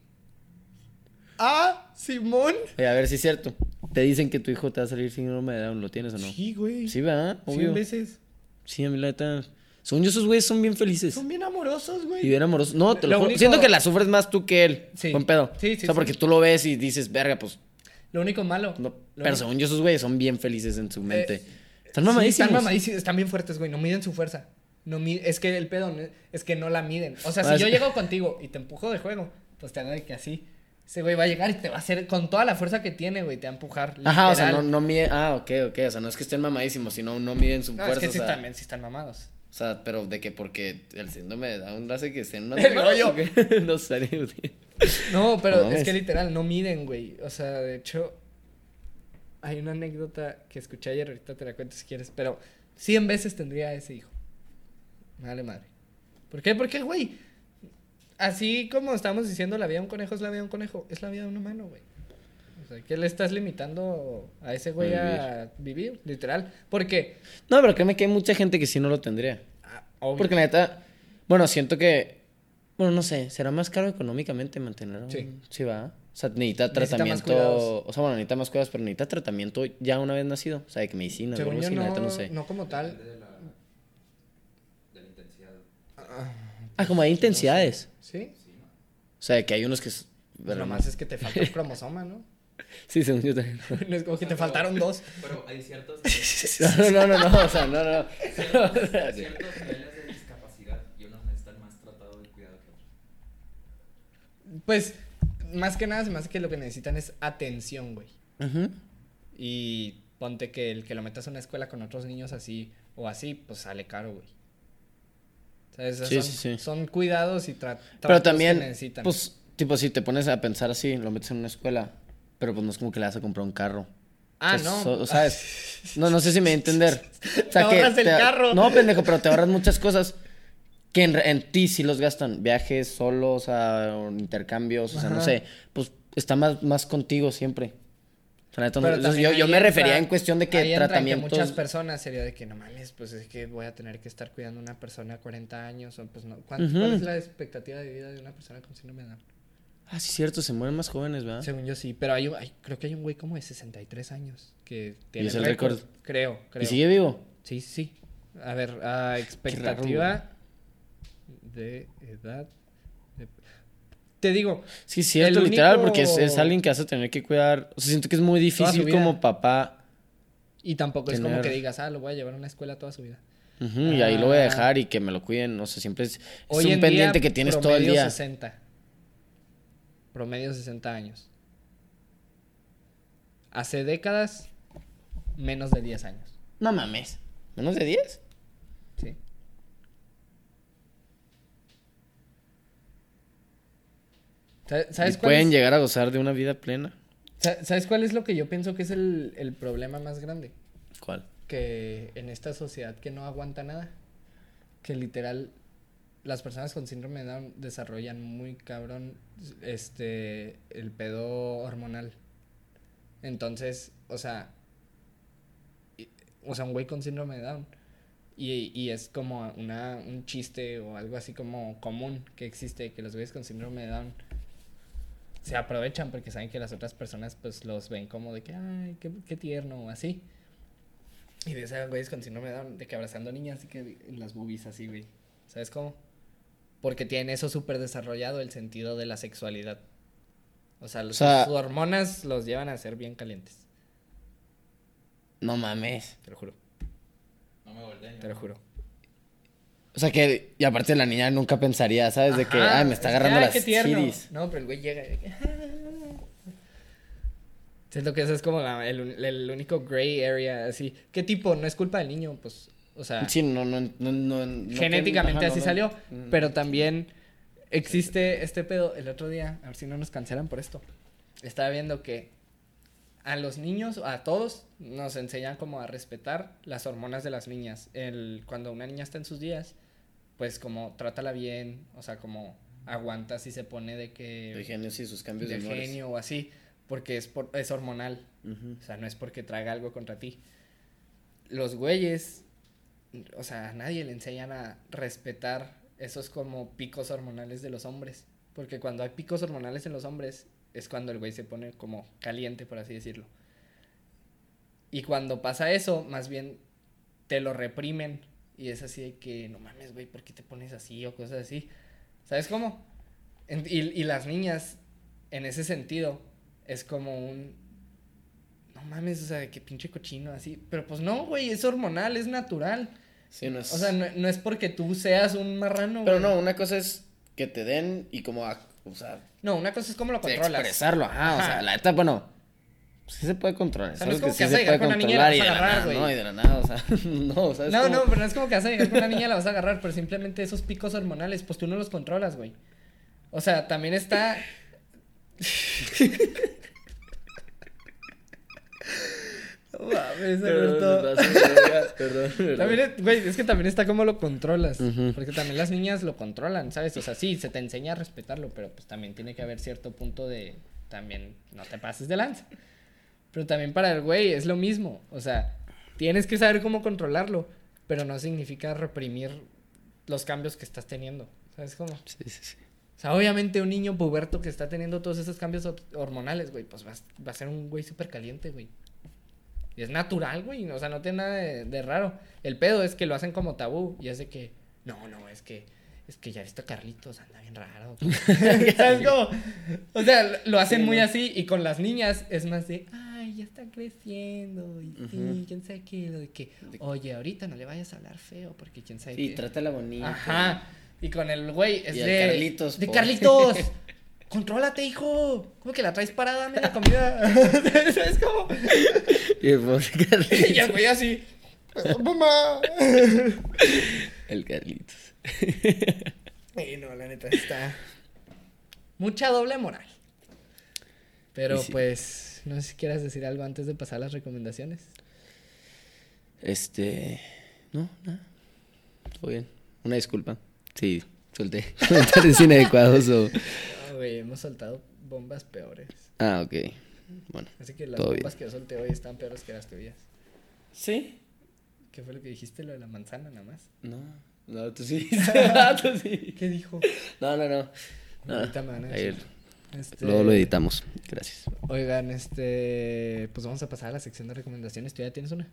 A: ah, Simón.
D: Oye, a ver si es cierto. Te dicen que tu hijo te va a salir síndrome de Down, ¿lo tienes o no?
A: Sí, güey.
D: Sí, ¿verdad?
A: Cien
D: Obvio.
A: veces.
D: Sí, a mí la neta. Según yo, esos güeyes son bien felices.
A: Son bien amorosos, güey.
D: Y bien amorosos. No, te lo,
A: Lo único-
D: Siento que la sufres más tú que él.
A: Sí.
D: Buen pedo.
A: Sí, sí,
D: O sea,
A: sí.
D: porque tú lo ves y dices, verga, pues.
A: Lo único malo.
D: No.
A: lo
D: Pero según yo, esos güeyes son bien felices en su mente.
A: Eh,
D: Están
A: Sí,
D: mamadísimos.
A: están mamadísimos, están bien fuertes, güey. No miden su fuerza. No es que el pedo es que no la miden. O sea, si
D: es-
A: yo llego contigo y te empujo de juego, pues te hago de que así. Ese güey va a llegar y te va a hacer con toda la fuerza que tiene, güey, te va a empujar.
D: Ajá, o sea, no, no miden. Ah, ok, ok. O sea, no es que estén mamadísimos, sino no miden su
A: No,
D: fuerza.
A: es que sí
D: o, sea,
A: también sí están mamados.
D: O sea, pero de que porque el síndrome de Down hace que estén más *laughs*
A: rollo. *laughs*
D: no sé. güey.
A: No, pero
D: No
A: es que literal no miden, güey. O sea, de hecho, hay una anécdota que escuché ayer, ahorita te la cuento si quieres, pero 100 veces tendría a ese hijo. Vale madre. ¿Por qué? Porque, güey, así como estamos diciendo, la vida de un conejo es la vida de un conejo, es la vida de un humano, güey. Sea, ¿qué le estás limitando a ese güey a vivir? Literal. Porque,
D: No, pero créeme que hay mucha gente que sí no lo tendría.
A: ah, obvio,
D: Porque la neta, bueno, siento que, bueno, no sé, será más caro económicamente mantener. a un-
A: Sí.
D: Sí, va. O sea, necesita
A: Necesita más
D: tratamiento. o sea, bueno, necesita más cuidados, pero necesita tratamiento ya una vez nacido. O sea, de que medicina,
A: según yo no,
D: neta no sé.
A: no como tal.
B: De la, de la intensidad.
D: Ah, como hay intensidades.
A: ¿Sí?
D: O sea, de que hay unos que. es-
A: Pero
D: pero
A: nomás es que te falta un cromosoma, ¿no?
D: Sí, según yo también. *laughs*
A: No es como que te faltaron dos.
B: Pero hay ciertos, *laughs*
D: No, no, no, no, o sea, no, no.
B: ciertos, *laughs* ciertos niveles de discapacidad y unos necesitan más tratado de cuidado que otros.
A: Pues, más que nada, se me hace que lo que necesitan es atención, güey. Y ponte que el que lo metas a una escuela con otros niños así o así, pues sale caro, güey. ¿Sabes? O sea,
D: Sí,
A: son,
D: sí, sí.
A: son cuidados y tra-
D: Pero
A: tratos
D: también,
A: que necesitan.
D: pues, tipo, si te pones a pensar así, lo metes en una escuela, pero pues no es como que le vas a comprar un carro.
A: ah,
D: o sea,
A: no.
D: so- ¿sabes? No, no sé si me voy a entender. *laughs* O
A: Te ahorras el carro.
D: No, pendejo, pero te ahorras muchas cosas que en, ti sí los gastan. Viajes solos, a intercambios, o sea, no sé. Pues está más, más contigo siempre. O sea, no- entonces, yo, yo me
A: entra-
D: refería en cuestión de que tratamientos...
A: muchas personas sería de que no mames, pues es que voy a tener que estar cuidando a una persona a 40 años o pues no. ¿Cuán-
D: Ujú.
A: ¿Cuál es la expectativa de vida de una persona con síndrome de Down?
D: Ah, sí, cierto, se mueren más jóvenes, ¿verdad?
A: Según yo sí, pero hay, un- hay- creo que hay un güey como de 63 años que tiene
D: es el récord?
A: Creo, creo.
D: ¿Y sigue vivo?
A: Sí, sí. A ver, ah, expectativa de edad. de- Te digo,
D: Sí, cierto,
A: El
D: literal,
A: único-
D: porque es, es alguien que vas a tener que cuidar. O sea, siento que es muy difícil como papá.
A: y tampoco es como que digas, ah, lo voy a llevar a una escuela toda su vida.
D: Y ahí lo voy a
A: Ah.
D: dejar y que me lo cuiden. No sé, siempre es, un
A: en
D: pendiente
A: día,
D: que tienes todo el día.
A: 60. Promedio 60 años. Hace décadas, menos de 10 años.
D: No mames. ¿Menos de 10?
A: Sí. Sa- ¿Sabes
D: Y
A: cuál
D: pueden
A: es?
D: llegar a gozar de una vida plena.
A: Sa- ¿Sabes cuál es lo que yo pienso que es el, el problema más grande?
D: ¿Cuál?
A: Que en esta sociedad que no aguanta nada, que literal las personas con síndrome de Down desarrollan muy cabrón este el pedo hormonal. Entonces, o sea, o sea, un güey con síndrome de Down y, y es como una, un chiste o algo así como común que existe que los güeyes con síndrome de Down se aprovechan porque saben que las otras personas pues los ven como de que ay qué, qué tierno o así y de esos güeyes con síndrome de Down de que abrazando niñas y que en las boobies así güey ¿sabes cómo? Porque tienen eso súper desarrollado el sentido de la sexualidad o sea, los-
D: O sea-
A: sus hormonas los llevan a ser bien calientes
D: No mames.
A: te lo juro
B: No me volteen.
A: te lo juro
D: O sea que, y aparte la niña nunca pensaría, ¿sabes? De que, ay, me está agarrando las ciris.
A: No, pero el güey llega. y que, Siento que eso es como la- el, el único gray area, así. ¿Qué tipo? No es culpa del niño, pues. O sea,
D: Sí, no, no, no, no, no-
A: genéticamente así salió. Pero también existe este pedo. El otro día, a ver si no nos cancelan por esto. Estaba viendo que a los niños, a todos, nos enseñan como a respetar las hormonas de las niñas. El, cuando una niña está en sus días, pues como trátala bien, o sea, como aguanta si se pone de que
D: De genio, sí, sus cambios de,
A: genio o así, porque es por, es hormonal, o sea, no es porque traiga algo contra ti. Los güeyes, o sea, a nadie le enseñan a respetar esos como picos hormonales de los hombres, porque cuando hay picos hormonales en los hombres es cuando el güey se pone como caliente, por así decirlo. Y cuando pasa eso, más bien te lo reprimen y es así de que, no mames, güey, ¿por qué te pones así o cosas así? ¿Sabes cómo? Y, y las niñas, en ese sentido, es como un... No no mames, o sea, qué pinche cochino, así. Pero pues no, güey, es hormonal, es natural.
D: Sí, no es...
A: O sea, no, no es porque tú seas un marrano,
D: Pero
A: güey.
D: no, una cosa es que te den y como, a- o sea,
A: No, una cosa es cómo lo controlas.
D: expresarlo, ajá, o
A: Ajá.
D: sea, la neta, bueno, sí se puede controlar,
A: O sea, no es como
D: que
A: que
D: sí se puede
A: con una niña y la
D: controlar y de
A: vas a
D: la
A: agarrar,
D: nada, no, y de la nada, o sea, *laughs* no, ¿sabes
A: No,
D: cómo?
A: no, pero no es como que vas a llegar con una niña y la vas a agarrar, pero simplemente esos picos hormonales, pues tú no los controlas, güey. O sea, también está. *laughs* No mames,
D: Perdón,
A: Alberto. *laughs*
D: perdón, perdón, perdón, perdón.
A: También, es- güey, es que también está cómo lo controlas. Porque también las niñas lo controlan, ¿sabes? O sea, sí, se te enseña a respetarlo, pero pues también tiene que haber cierto punto de. También no te pases de lanza. Pero también para el güey es lo mismo. O sea, tienes que saber cómo controlarlo, pero no significa reprimir los cambios que estás teniendo. ¿Sabes cómo?
D: Sí, sí, sí.
A: O sea, obviamente un niño puberto que está teniendo todos esos cambios hor- hormonales, güey, pues va a ser un güey súper caliente, güey. Es natural, güey. O sea, no tiene nada de, de raro. El pedo es que lo hacen como tabú. Y es de que, no, no, es que, es que ya viste a Carlitos, anda bien raro. *laughs* ¿Sabes cómo? O sea, lo hacen
D: Sí,
A: muy
D: ¿no?
A: así. Y con las niñas es más de, ay, ya está creciendo. Y sí, quién sabe qué. lo de que, oye, ahorita no le vayas a hablar feo porque quién sabe
D: Sí,
A: qué.
D: trátala bonita.
A: Ajá. Y con el güey es
D: Y
A: de.
D: Carlitos,
A: De. Carlitos. *laughs* Contrólate, hijo. ¿Cómo que la traes parada en la comida? *laughs* ¿Sabes cómo?
D: Y el pobre Carlitos.
A: Y el güey así. ¡Mamá!
D: El Carlitos.
A: Y no, la neta está. Mucha doble moral. Pero
D: sí.
A: pues, no sé si quieras decir algo antes de pasar a las recomendaciones.
D: Este. No, nada. Todo bien. Una disculpa. Sí, solté *laughs* comentarios *laughs* inadecuados o.
A: No, güey, hemos soltado bombas peores.
D: Ah, ok. Bueno.
A: Así que las
D: Todo
A: bombas
D: bien.
A: que yo solté hoy están peores que las tuyas.
D: ¿Sí?
A: ¿Qué fue lo que dijiste? Lo de la manzana, nada más.
D: No. No, tú sí. *laughs* *laughs* Tú sí.
A: ¿Qué dijo?
D: No, no, no. No.
A: Ahorita me van a
D: Ahí
A: decir. Este,
D: Luego lo editamos. Gracias.
A: Oigan, este. Pues vamos a pasar a la sección de recomendaciones. ¿Tú ya tienes una?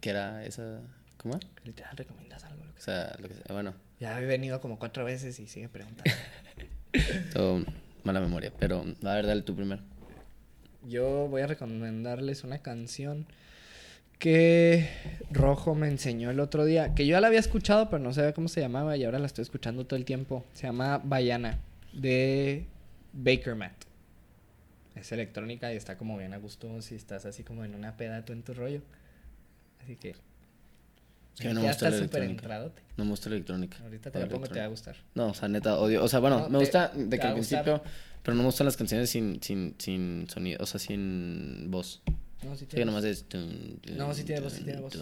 D: ¿Qué era esa? ¿Cómo? O
A: Literal, recomiendas algo. Lo que sea.
D: sea, lo que sea. Bueno,
A: Ya he venido como cuatro veces y sigue preguntando. *laughs*
D: mala memoria. Pero, a ver, dale tú primero.
A: Yo voy a recomendarles una canción que Rojo me enseñó el otro día. Que yo ya la había escuchado, pero no sabía cómo se llamaba y ahora la estoy escuchando todo el tiempo. Se llama Bayana de Baker Matt. Es electrónica y está como bien a gusto si estás así como en una peda tú en tu rollo. Así que.
D: Que no me
A: ya
D: gusta
A: está
D: la
A: súper entradote.
D: No me gusta la electrónica.
A: Ahorita te
D: Odio
A: la pongo, te va a gustar.
D: No, o sea, neta, odio. O sea, bueno,
A: No,
D: me
A: te-
D: gusta de que al principio, pero no me gustan las canciones sin, sin, sin sonido, o sea, sin voz.
A: No, sí
D: Sí, que
A: tienes.
D: nomás es.
A: No, sí tiene voz, sí
D: tun,
A: tiene voz.
D: O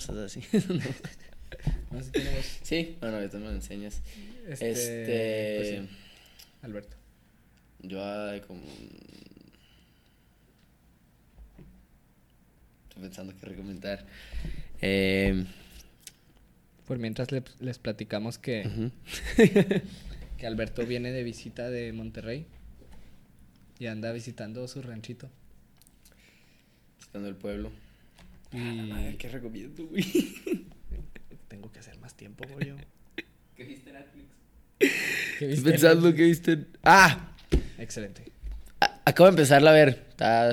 D: sea, así. *laughs*
A: No, sí tiene voz.
D: sí, bueno, ahorita me lo enseñas.
A: Este.
D: Este.
A: pues sí, Alberto.
D: Yo como. Pensando qué recomendar. Eh,
A: Por mientras le- les platicamos que, *laughs* que Alberto viene de visita de Monterrey y anda visitando su ranchito.
D: Visitando el pueblo.
A: Y
D: Ay, ¿Qué recomiendo, güey? *laughs*
A: tengo que hacer más tiempo, yo.
B: ¿Qué viste Netflix?
A: ¿Qué
D: Estoy
A: viste?
D: pensando que viste. ¡Ah!
A: Excelente.
D: A- Acabo de empezarla a ver. Está-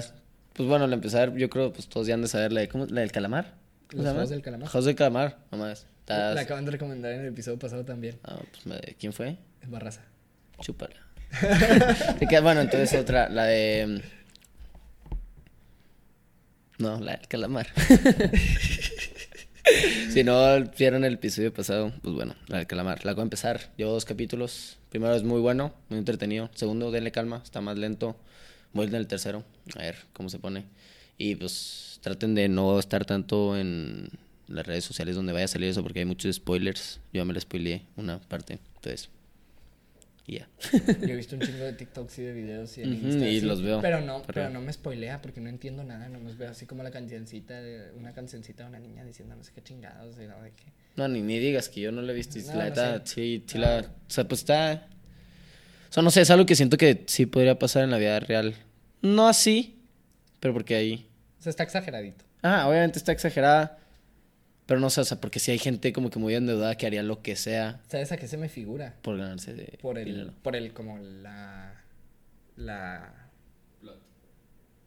D: Pues bueno, la empecé a ver, yo creo, pues todos ya han de saber la de, ¿cómo? ¿La del calamar? ¿Cómo
A: Los? Juegos del Calamar.
D: Juegos del calamar, nomás.
A: La acaban de recomendar en el episodio pasado también.
D: Ah, pues, ¿Quién fue?
A: Es Barraza.
D: Chúpala. *laughs* Bueno, entonces otra, la de... No, la del calamar. *laughs* si no vieron el episodio pasado, pues bueno, la del calamar. La acabo de empezar, llevo dos capítulos. Primero es muy bueno, muy entretenido. Segundo, denle calma, está más lento. Voy en el tercero, a ver cómo se pone. Y pues traten de no estar tanto en las redes sociales donde vaya a salir eso, porque hay muchos spoilers. Yo ya me lo spoileé una parte, entonces... Y ya. *laughs*
A: Yo he visto un chingo de TikToks y de videos y en
D: Ujú,
A: Insta,
D: y
A: así,
D: los veo,
A: Pero no,
D: pero-
A: no me spoilea porque no entiendo nada. Nomás veo así como la cancioncita de una cancioncita de una niña diciendo no sé qué chingados y no de qué.
D: No, ni, ni digas que yo no la he visto.
A: No,
D: la
A: no
D: neta, sí, sí
A: No.
D: la... O sea, pues está... O sea, no sé, es algo que siento que sí podría pasar en la vida real. No así, pero porque ahí...
A: O sea, está exageradito.
D: Ah, obviamente está exagerada, pero no sé, o sea, porque si hay gente como que muy endeudada que haría lo que sea
A: ¿Sabes a qué se me figura?
D: por ganarse de
A: Por el,
D: dinero.
A: por el, como la, la,
B: Plot.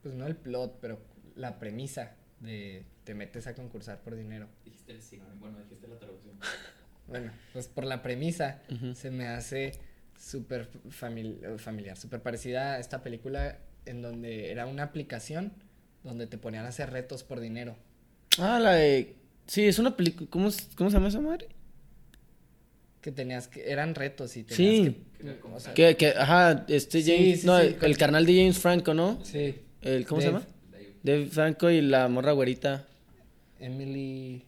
A: pues no el plot, pero la premisa de te metes a concursar por dinero.
B: Dijiste el signo, bueno, dijiste la traducción.
A: Bueno, pues por la premisa se me hace súper famil- familiar, súper parecida a esta película en donde era una aplicación donde te ponían a hacer retos por dinero.
D: Ah, la de. Sí, es una película. ¿Cómo, es- ¿Cómo se llama esa madre?
A: Que tenías que, eran retos y tenías
D: Sí.
A: que, o sea,
D: Que, que, ajá, este James.
A: sí,
D: no,
A: sí,
D: el, carnal de James Franco, ¿no?
A: sí,
D: El, ¿Cómo se llama? Dave Franco y la morra güerita.
A: Emily...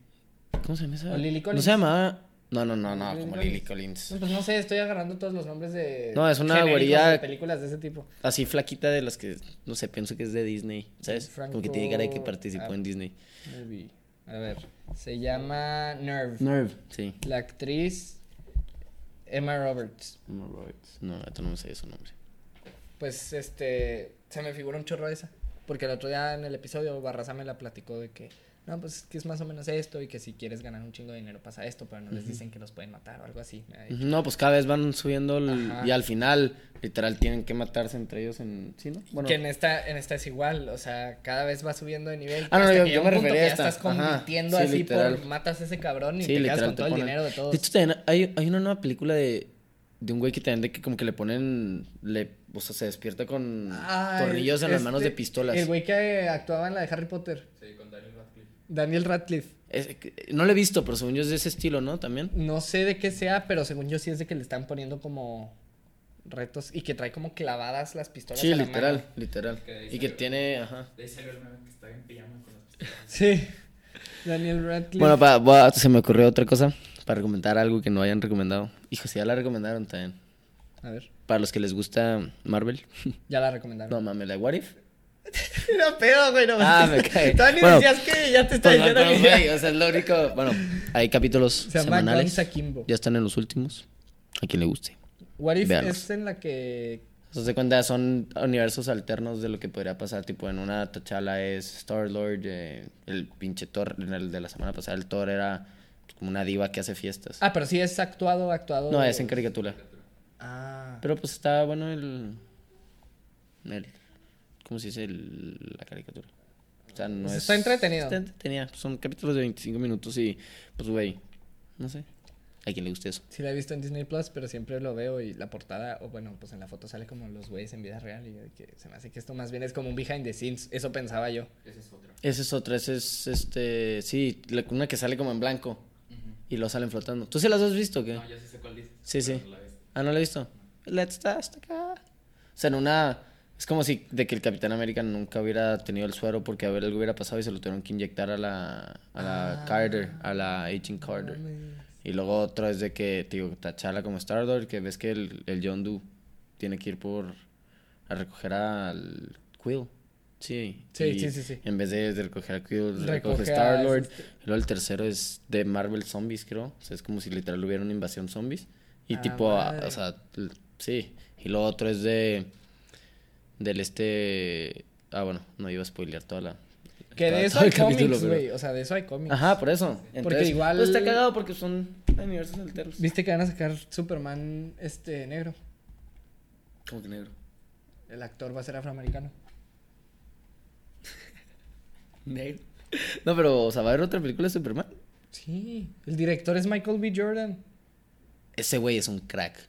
D: ¿Cómo se llama esa?
A: O Lily
D: No se llamaba. No, no, no, no,
A: Lily
D: como
A: Collins.
D: Lily Collins.
A: Pues no sé, estoy agarrando todos los nombres de...
D: No, es una güerilla-
A: de películas de ese tipo.
D: Así flaquita de las que, no sé, pienso que es de Disney, ¿sabes? Como que tiene cara de que
A: Franco-
D: participó
A: ah.
D: en Disney.
A: Movie. A ver, se llama Nerve.
D: Nerve. Sí.
A: La actriz Emma Roberts.
D: No, esto no me sé su nombre.
A: Pues este, se me figura un chorro esa. Porque el otro día en el episodio Barraza me la platicó de que, no, pues que es más o menos esto y que si quieres ganar un chingo de dinero pasa esto, pero no les dicen que los pueden matar o algo así.
D: No, pues cada vez van subiendo el- y al final, literal, tienen que matarse entre ellos en... ¿Sí, no? Bueno,
A: Que en esta, en esta es igual, o sea, cada vez va subiendo de nivel.
D: Ah, no,
A: hasta
D: yo-
A: que
D: yo me refería
A: que
D: a
A: ya
D: esta.
A: estás
D: sí,
A: así
D: literal.
A: por matas a ese cabrón y
D: sí,
A: te quedas
D: literal,
A: con
D: te
A: todo el dinero de todos.
D: De hecho, también hay, hay una nueva película de, de un güey que también de que como que le ponen... Le, o sea, se despierta con tornillos en las manos de pistolas.
A: El güey que actuaba en la de Harry Potter,
B: Sí, con Daniel.
A: Daniel Radcliffe.
D: Es- no lo he visto, pero según yo es de ese estilo, ¿no? También.
A: No sé de qué sea, pero según yo sí es de que le están poniendo como retos y que trae como clavadas las pistolas.
D: Sí,
A: a la
D: literal,
A: mano.
D: literal.
B: Que
D: Y que tiene... Ajá.
B: De meme que está en pijama con las pistolas.
A: Sí. Daniel Radcliffe.
D: Bueno, pa, se me ocurrió otra cosa para recomendar algo que no hayan recomendado. Hijo, si ya la recomendaron también.
A: A ver,
D: Para los que les gusta Marvel.
A: ya la recomendaron.
D: No mames, la What If. *laughs*
A: Era pedo, güey. No,
D: Ah, me cae. *laughs*
A: Todavía
D: Bueno,
A: decías que ya te está
D: Pues,
A: diciendo
D: pero,
A: que ya-
D: güey, o sea, es lo único. Bueno, hay capítulos
A: Se llama
D: semanales.
A: Guns Akimbo.
D: Ya están en los últimos. A quien le guste.
A: What If
D: Véanlos.
A: es en la que.
D: O sea, se cuenta, son universos alternos de lo que podría pasar. Tipo, en una T'Challa es Star-Lord. eh, el pinche Thor, en el de la semana pasada, el Thor era como una diva que hace fiestas.
A: Ah, pero sí es actuado, actuado.
D: no, es en caricatura.
A: Ah.
D: Pero pues está bueno el. el ¿Cómo se dice? El- la caricatura. O sea, no
A: Pues
D: es.
A: está entretenido.
D: Está entretenido. Son capítulos de 25 minutos y. Pues, güey. No sé. A quien le guste eso.
A: Sí la he visto en Disney Plus, pero siempre lo veo y la portada, o bueno, pues en la foto sale como los güeyes en vida real y yo de que se me hace que esto más bien es como un behind the scenes. Eso pensaba yo.
B: Ese es otro.
D: Ese es otra. Ese es este. Sí, la- una que sale como en blanco y lo salen flotando. ¿Tú sí las has visto o qué?
B: No, yo sí sé cuál dices.
D: Sí, sí.
B: pero no la he visto.
D: Ah, no la he visto. Let's dust acá. O sea, en una. Es como si de que el Capitán América nunca hubiera tenido el suero porque a ver algo hubiera pasado y se lo tuvieron que inyectar a la, a la
A: Ah.
D: Carter, a la Agent Carter. Y luego otro es de que, te digo, como Star-Lord, que ves que el, el John Doe tiene que ir por a recoger al Quill. Sí.
A: Sí, sí, sí, sí.
D: En vez de, de recoger a Quill, recoge Star-Lord.
A: este-
D: Y luego el tercero es de Marvel Zombies, creo. O sea, es como si literal hubiera una invasión zombies. Y
A: Ah,
D: tipo, a- o sea, sí. Y lo otro es de. Del este. Ah, bueno, no iba a spoilear toda la.
A: Que
D: toda-
A: de eso hay cómics,
D: pero-
A: güey. O sea, de eso hay cómics.
D: Ajá, por eso. Entonces,
A: igual-
D: Pues está cagado porque son universos alternos.
A: ¿Viste que van a sacar Superman este negro?
D: Como que negro.
A: El actor va a ser afroamericano. *laughs*
D: Negro. No, pero, o sea, va a haber otra película de Superman.
A: Sí. El director es Michael B. Jordan.
D: Ese güey es un crack.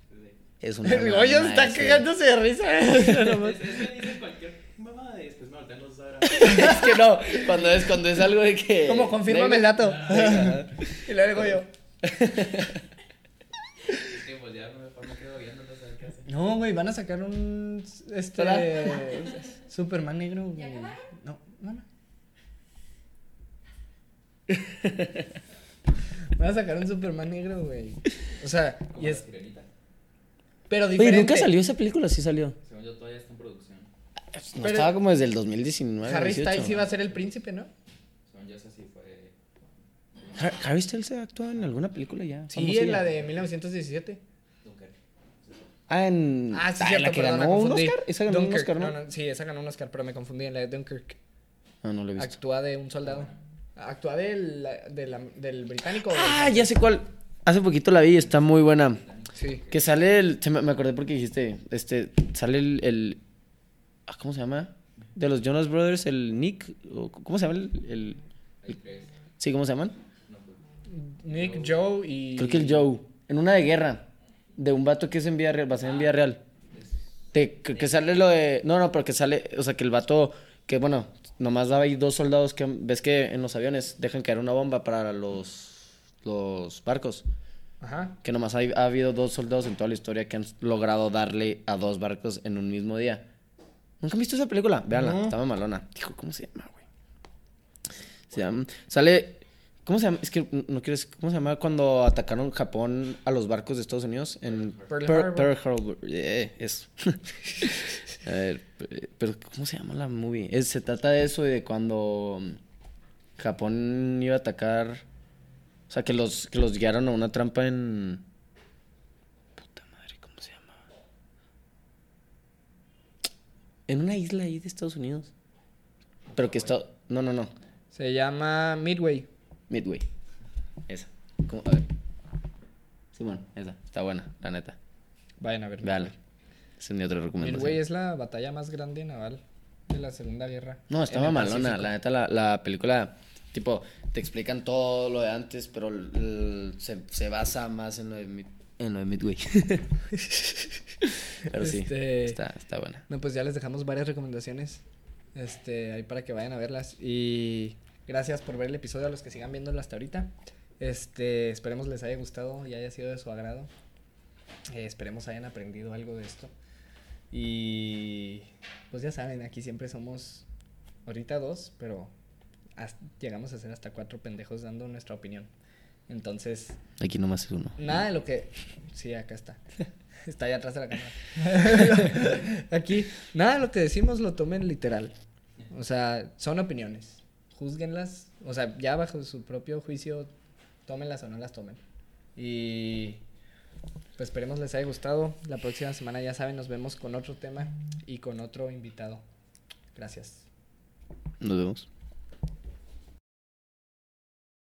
D: Es un.
A: El Goyo está cagándose de risa. *laughs*
B: Es, que dicen cualquier mamada y después me voltean los dos ahora. *laughs*
D: es que no, cuando es, cuando es algo de que.
A: Como confírmame el dato. *laughs* Y
B: pues ver qué hacen.
A: No, güey, van a sacar un. Este. Superman negro, güey. No, no, no. Van a sacar un Superman negro, güey. O sea, y es. Pero
D: Oye,
A: diferente.
D: ¿nunca salió esa película? Sí salió.
B: Según yo todavía está en producción.
D: No
A: Pero-
D: estaba como desde el 2019.
A: Harry
D: 18.
A: Styles iba a ser el príncipe, ¿no?
B: Según yo esa sí fue.
D: Har- Harry Styles se actuó en alguna película ya.
A: Sí,
D: famosilla.
A: en la de 1917.
B: Dunkerque.
D: Ah, en.
A: Ah, sí,
D: en
A: cierto,
D: la que
A: perdón,
D: ganó un. Oscar. Esa ganó
A: Dunkirk,
D: un Oscar, ¿no?
A: no, Sí, esa ganó un Oscar, pero me confundí en la de Dunkirk.
D: Ah, no lo he visto.
A: Actúa de un soldado. Actúa del, de la- del británico. del-
D: Ah, ya sé cuál. Hace poquito la vi y está muy buena.
A: Sí.
D: Que sale el. se me, me acordé porque dijiste. Este. Sale el. el- ah, ¿Cómo se llama? de los Jonas Brothers, el Nick, o ¿cómo se llama el, el-
B: tres.
D: sí, cómo se llaman?
B: No, pues,
A: Nick, Joe y.
D: Creo que el Joe, en una de guerra, de un vato que es en vía real, va a ser en vía real. De, que, que sale lo de, no, no, pero que sale, o sea, que el vato, que bueno, nomás daba ahí dos soldados que, ves que en los aviones dejan caer una bomba para los, los barcos.
A: Ajá.
D: Que nomás ha habido dos soldados en toda la historia que han logrado darle a dos barcos en un mismo día. ¿Nunca han visto esa película? Véanla,
A: No.
D: está malona. Hijo, ¿cómo se llama, güey? Se llama... Sale... ¿Cómo se llama? Es que no quieres... ¿Cómo se llama cuando atacaron Japón a los barcos de Estados Unidos? En
A: Pearl Harbor.
D: Pearl Harbor. Eso. *laughs* a ver, pero ¿cómo se llama la movie? Es- se trata de eso y de cuando Japón iba a atacar... O sea, que los, que los guiaron a una trampa en... Puta madre, ¿cómo se llama? En una isla ahí de Estados Unidos. Pero que está... No, no, no.
A: Se llama Midway.
D: Midway. Esa. ¿Cómo? A ver. Simón, esa. Está buena, la neta.
A: Vayan a ver.
D: Véala. Esa es mi otra recomendación.
A: Midway es la batalla más grande naval de la Segunda Guerra.
D: No, estaba malona. La neta, la, la película, tipo, te explican todo lo de antes, pero se, se basa más en lo de, en lo de Midway. *laughs* pero sí,
A: Este-
D: está, está buena.
A: No, pues ya les dejamos varias recomendaciones. Este, ahí para que vayan a verlas. Y gracias por ver el episodio a los que sigan viéndolo hasta ahorita. Este, esperemos les haya gustado y haya sido de su agrado. Eh, esperemos hayan aprendido algo de esto. Y pues ya saben, aquí siempre somos ahorita dos, pero llegamos a ser hasta cuatro pendejos dando nuestra opinión. Entonces,
D: Aquí nomás es uno.
A: Nada de lo que. Sí, acá está. *laughs* Está allá atrás de la cámara. *laughs* Aquí, nada de lo que decimos lo tomen literal. O sea, son opiniones. Júzguenlas. O sea, ya bajo su propio juicio, tómenlas o no las tomen. Y. Pues esperemos les haya gustado. La próxima semana, ya saben, nos vemos con otro tema y con otro invitado. Gracias.
D: Nos vemos.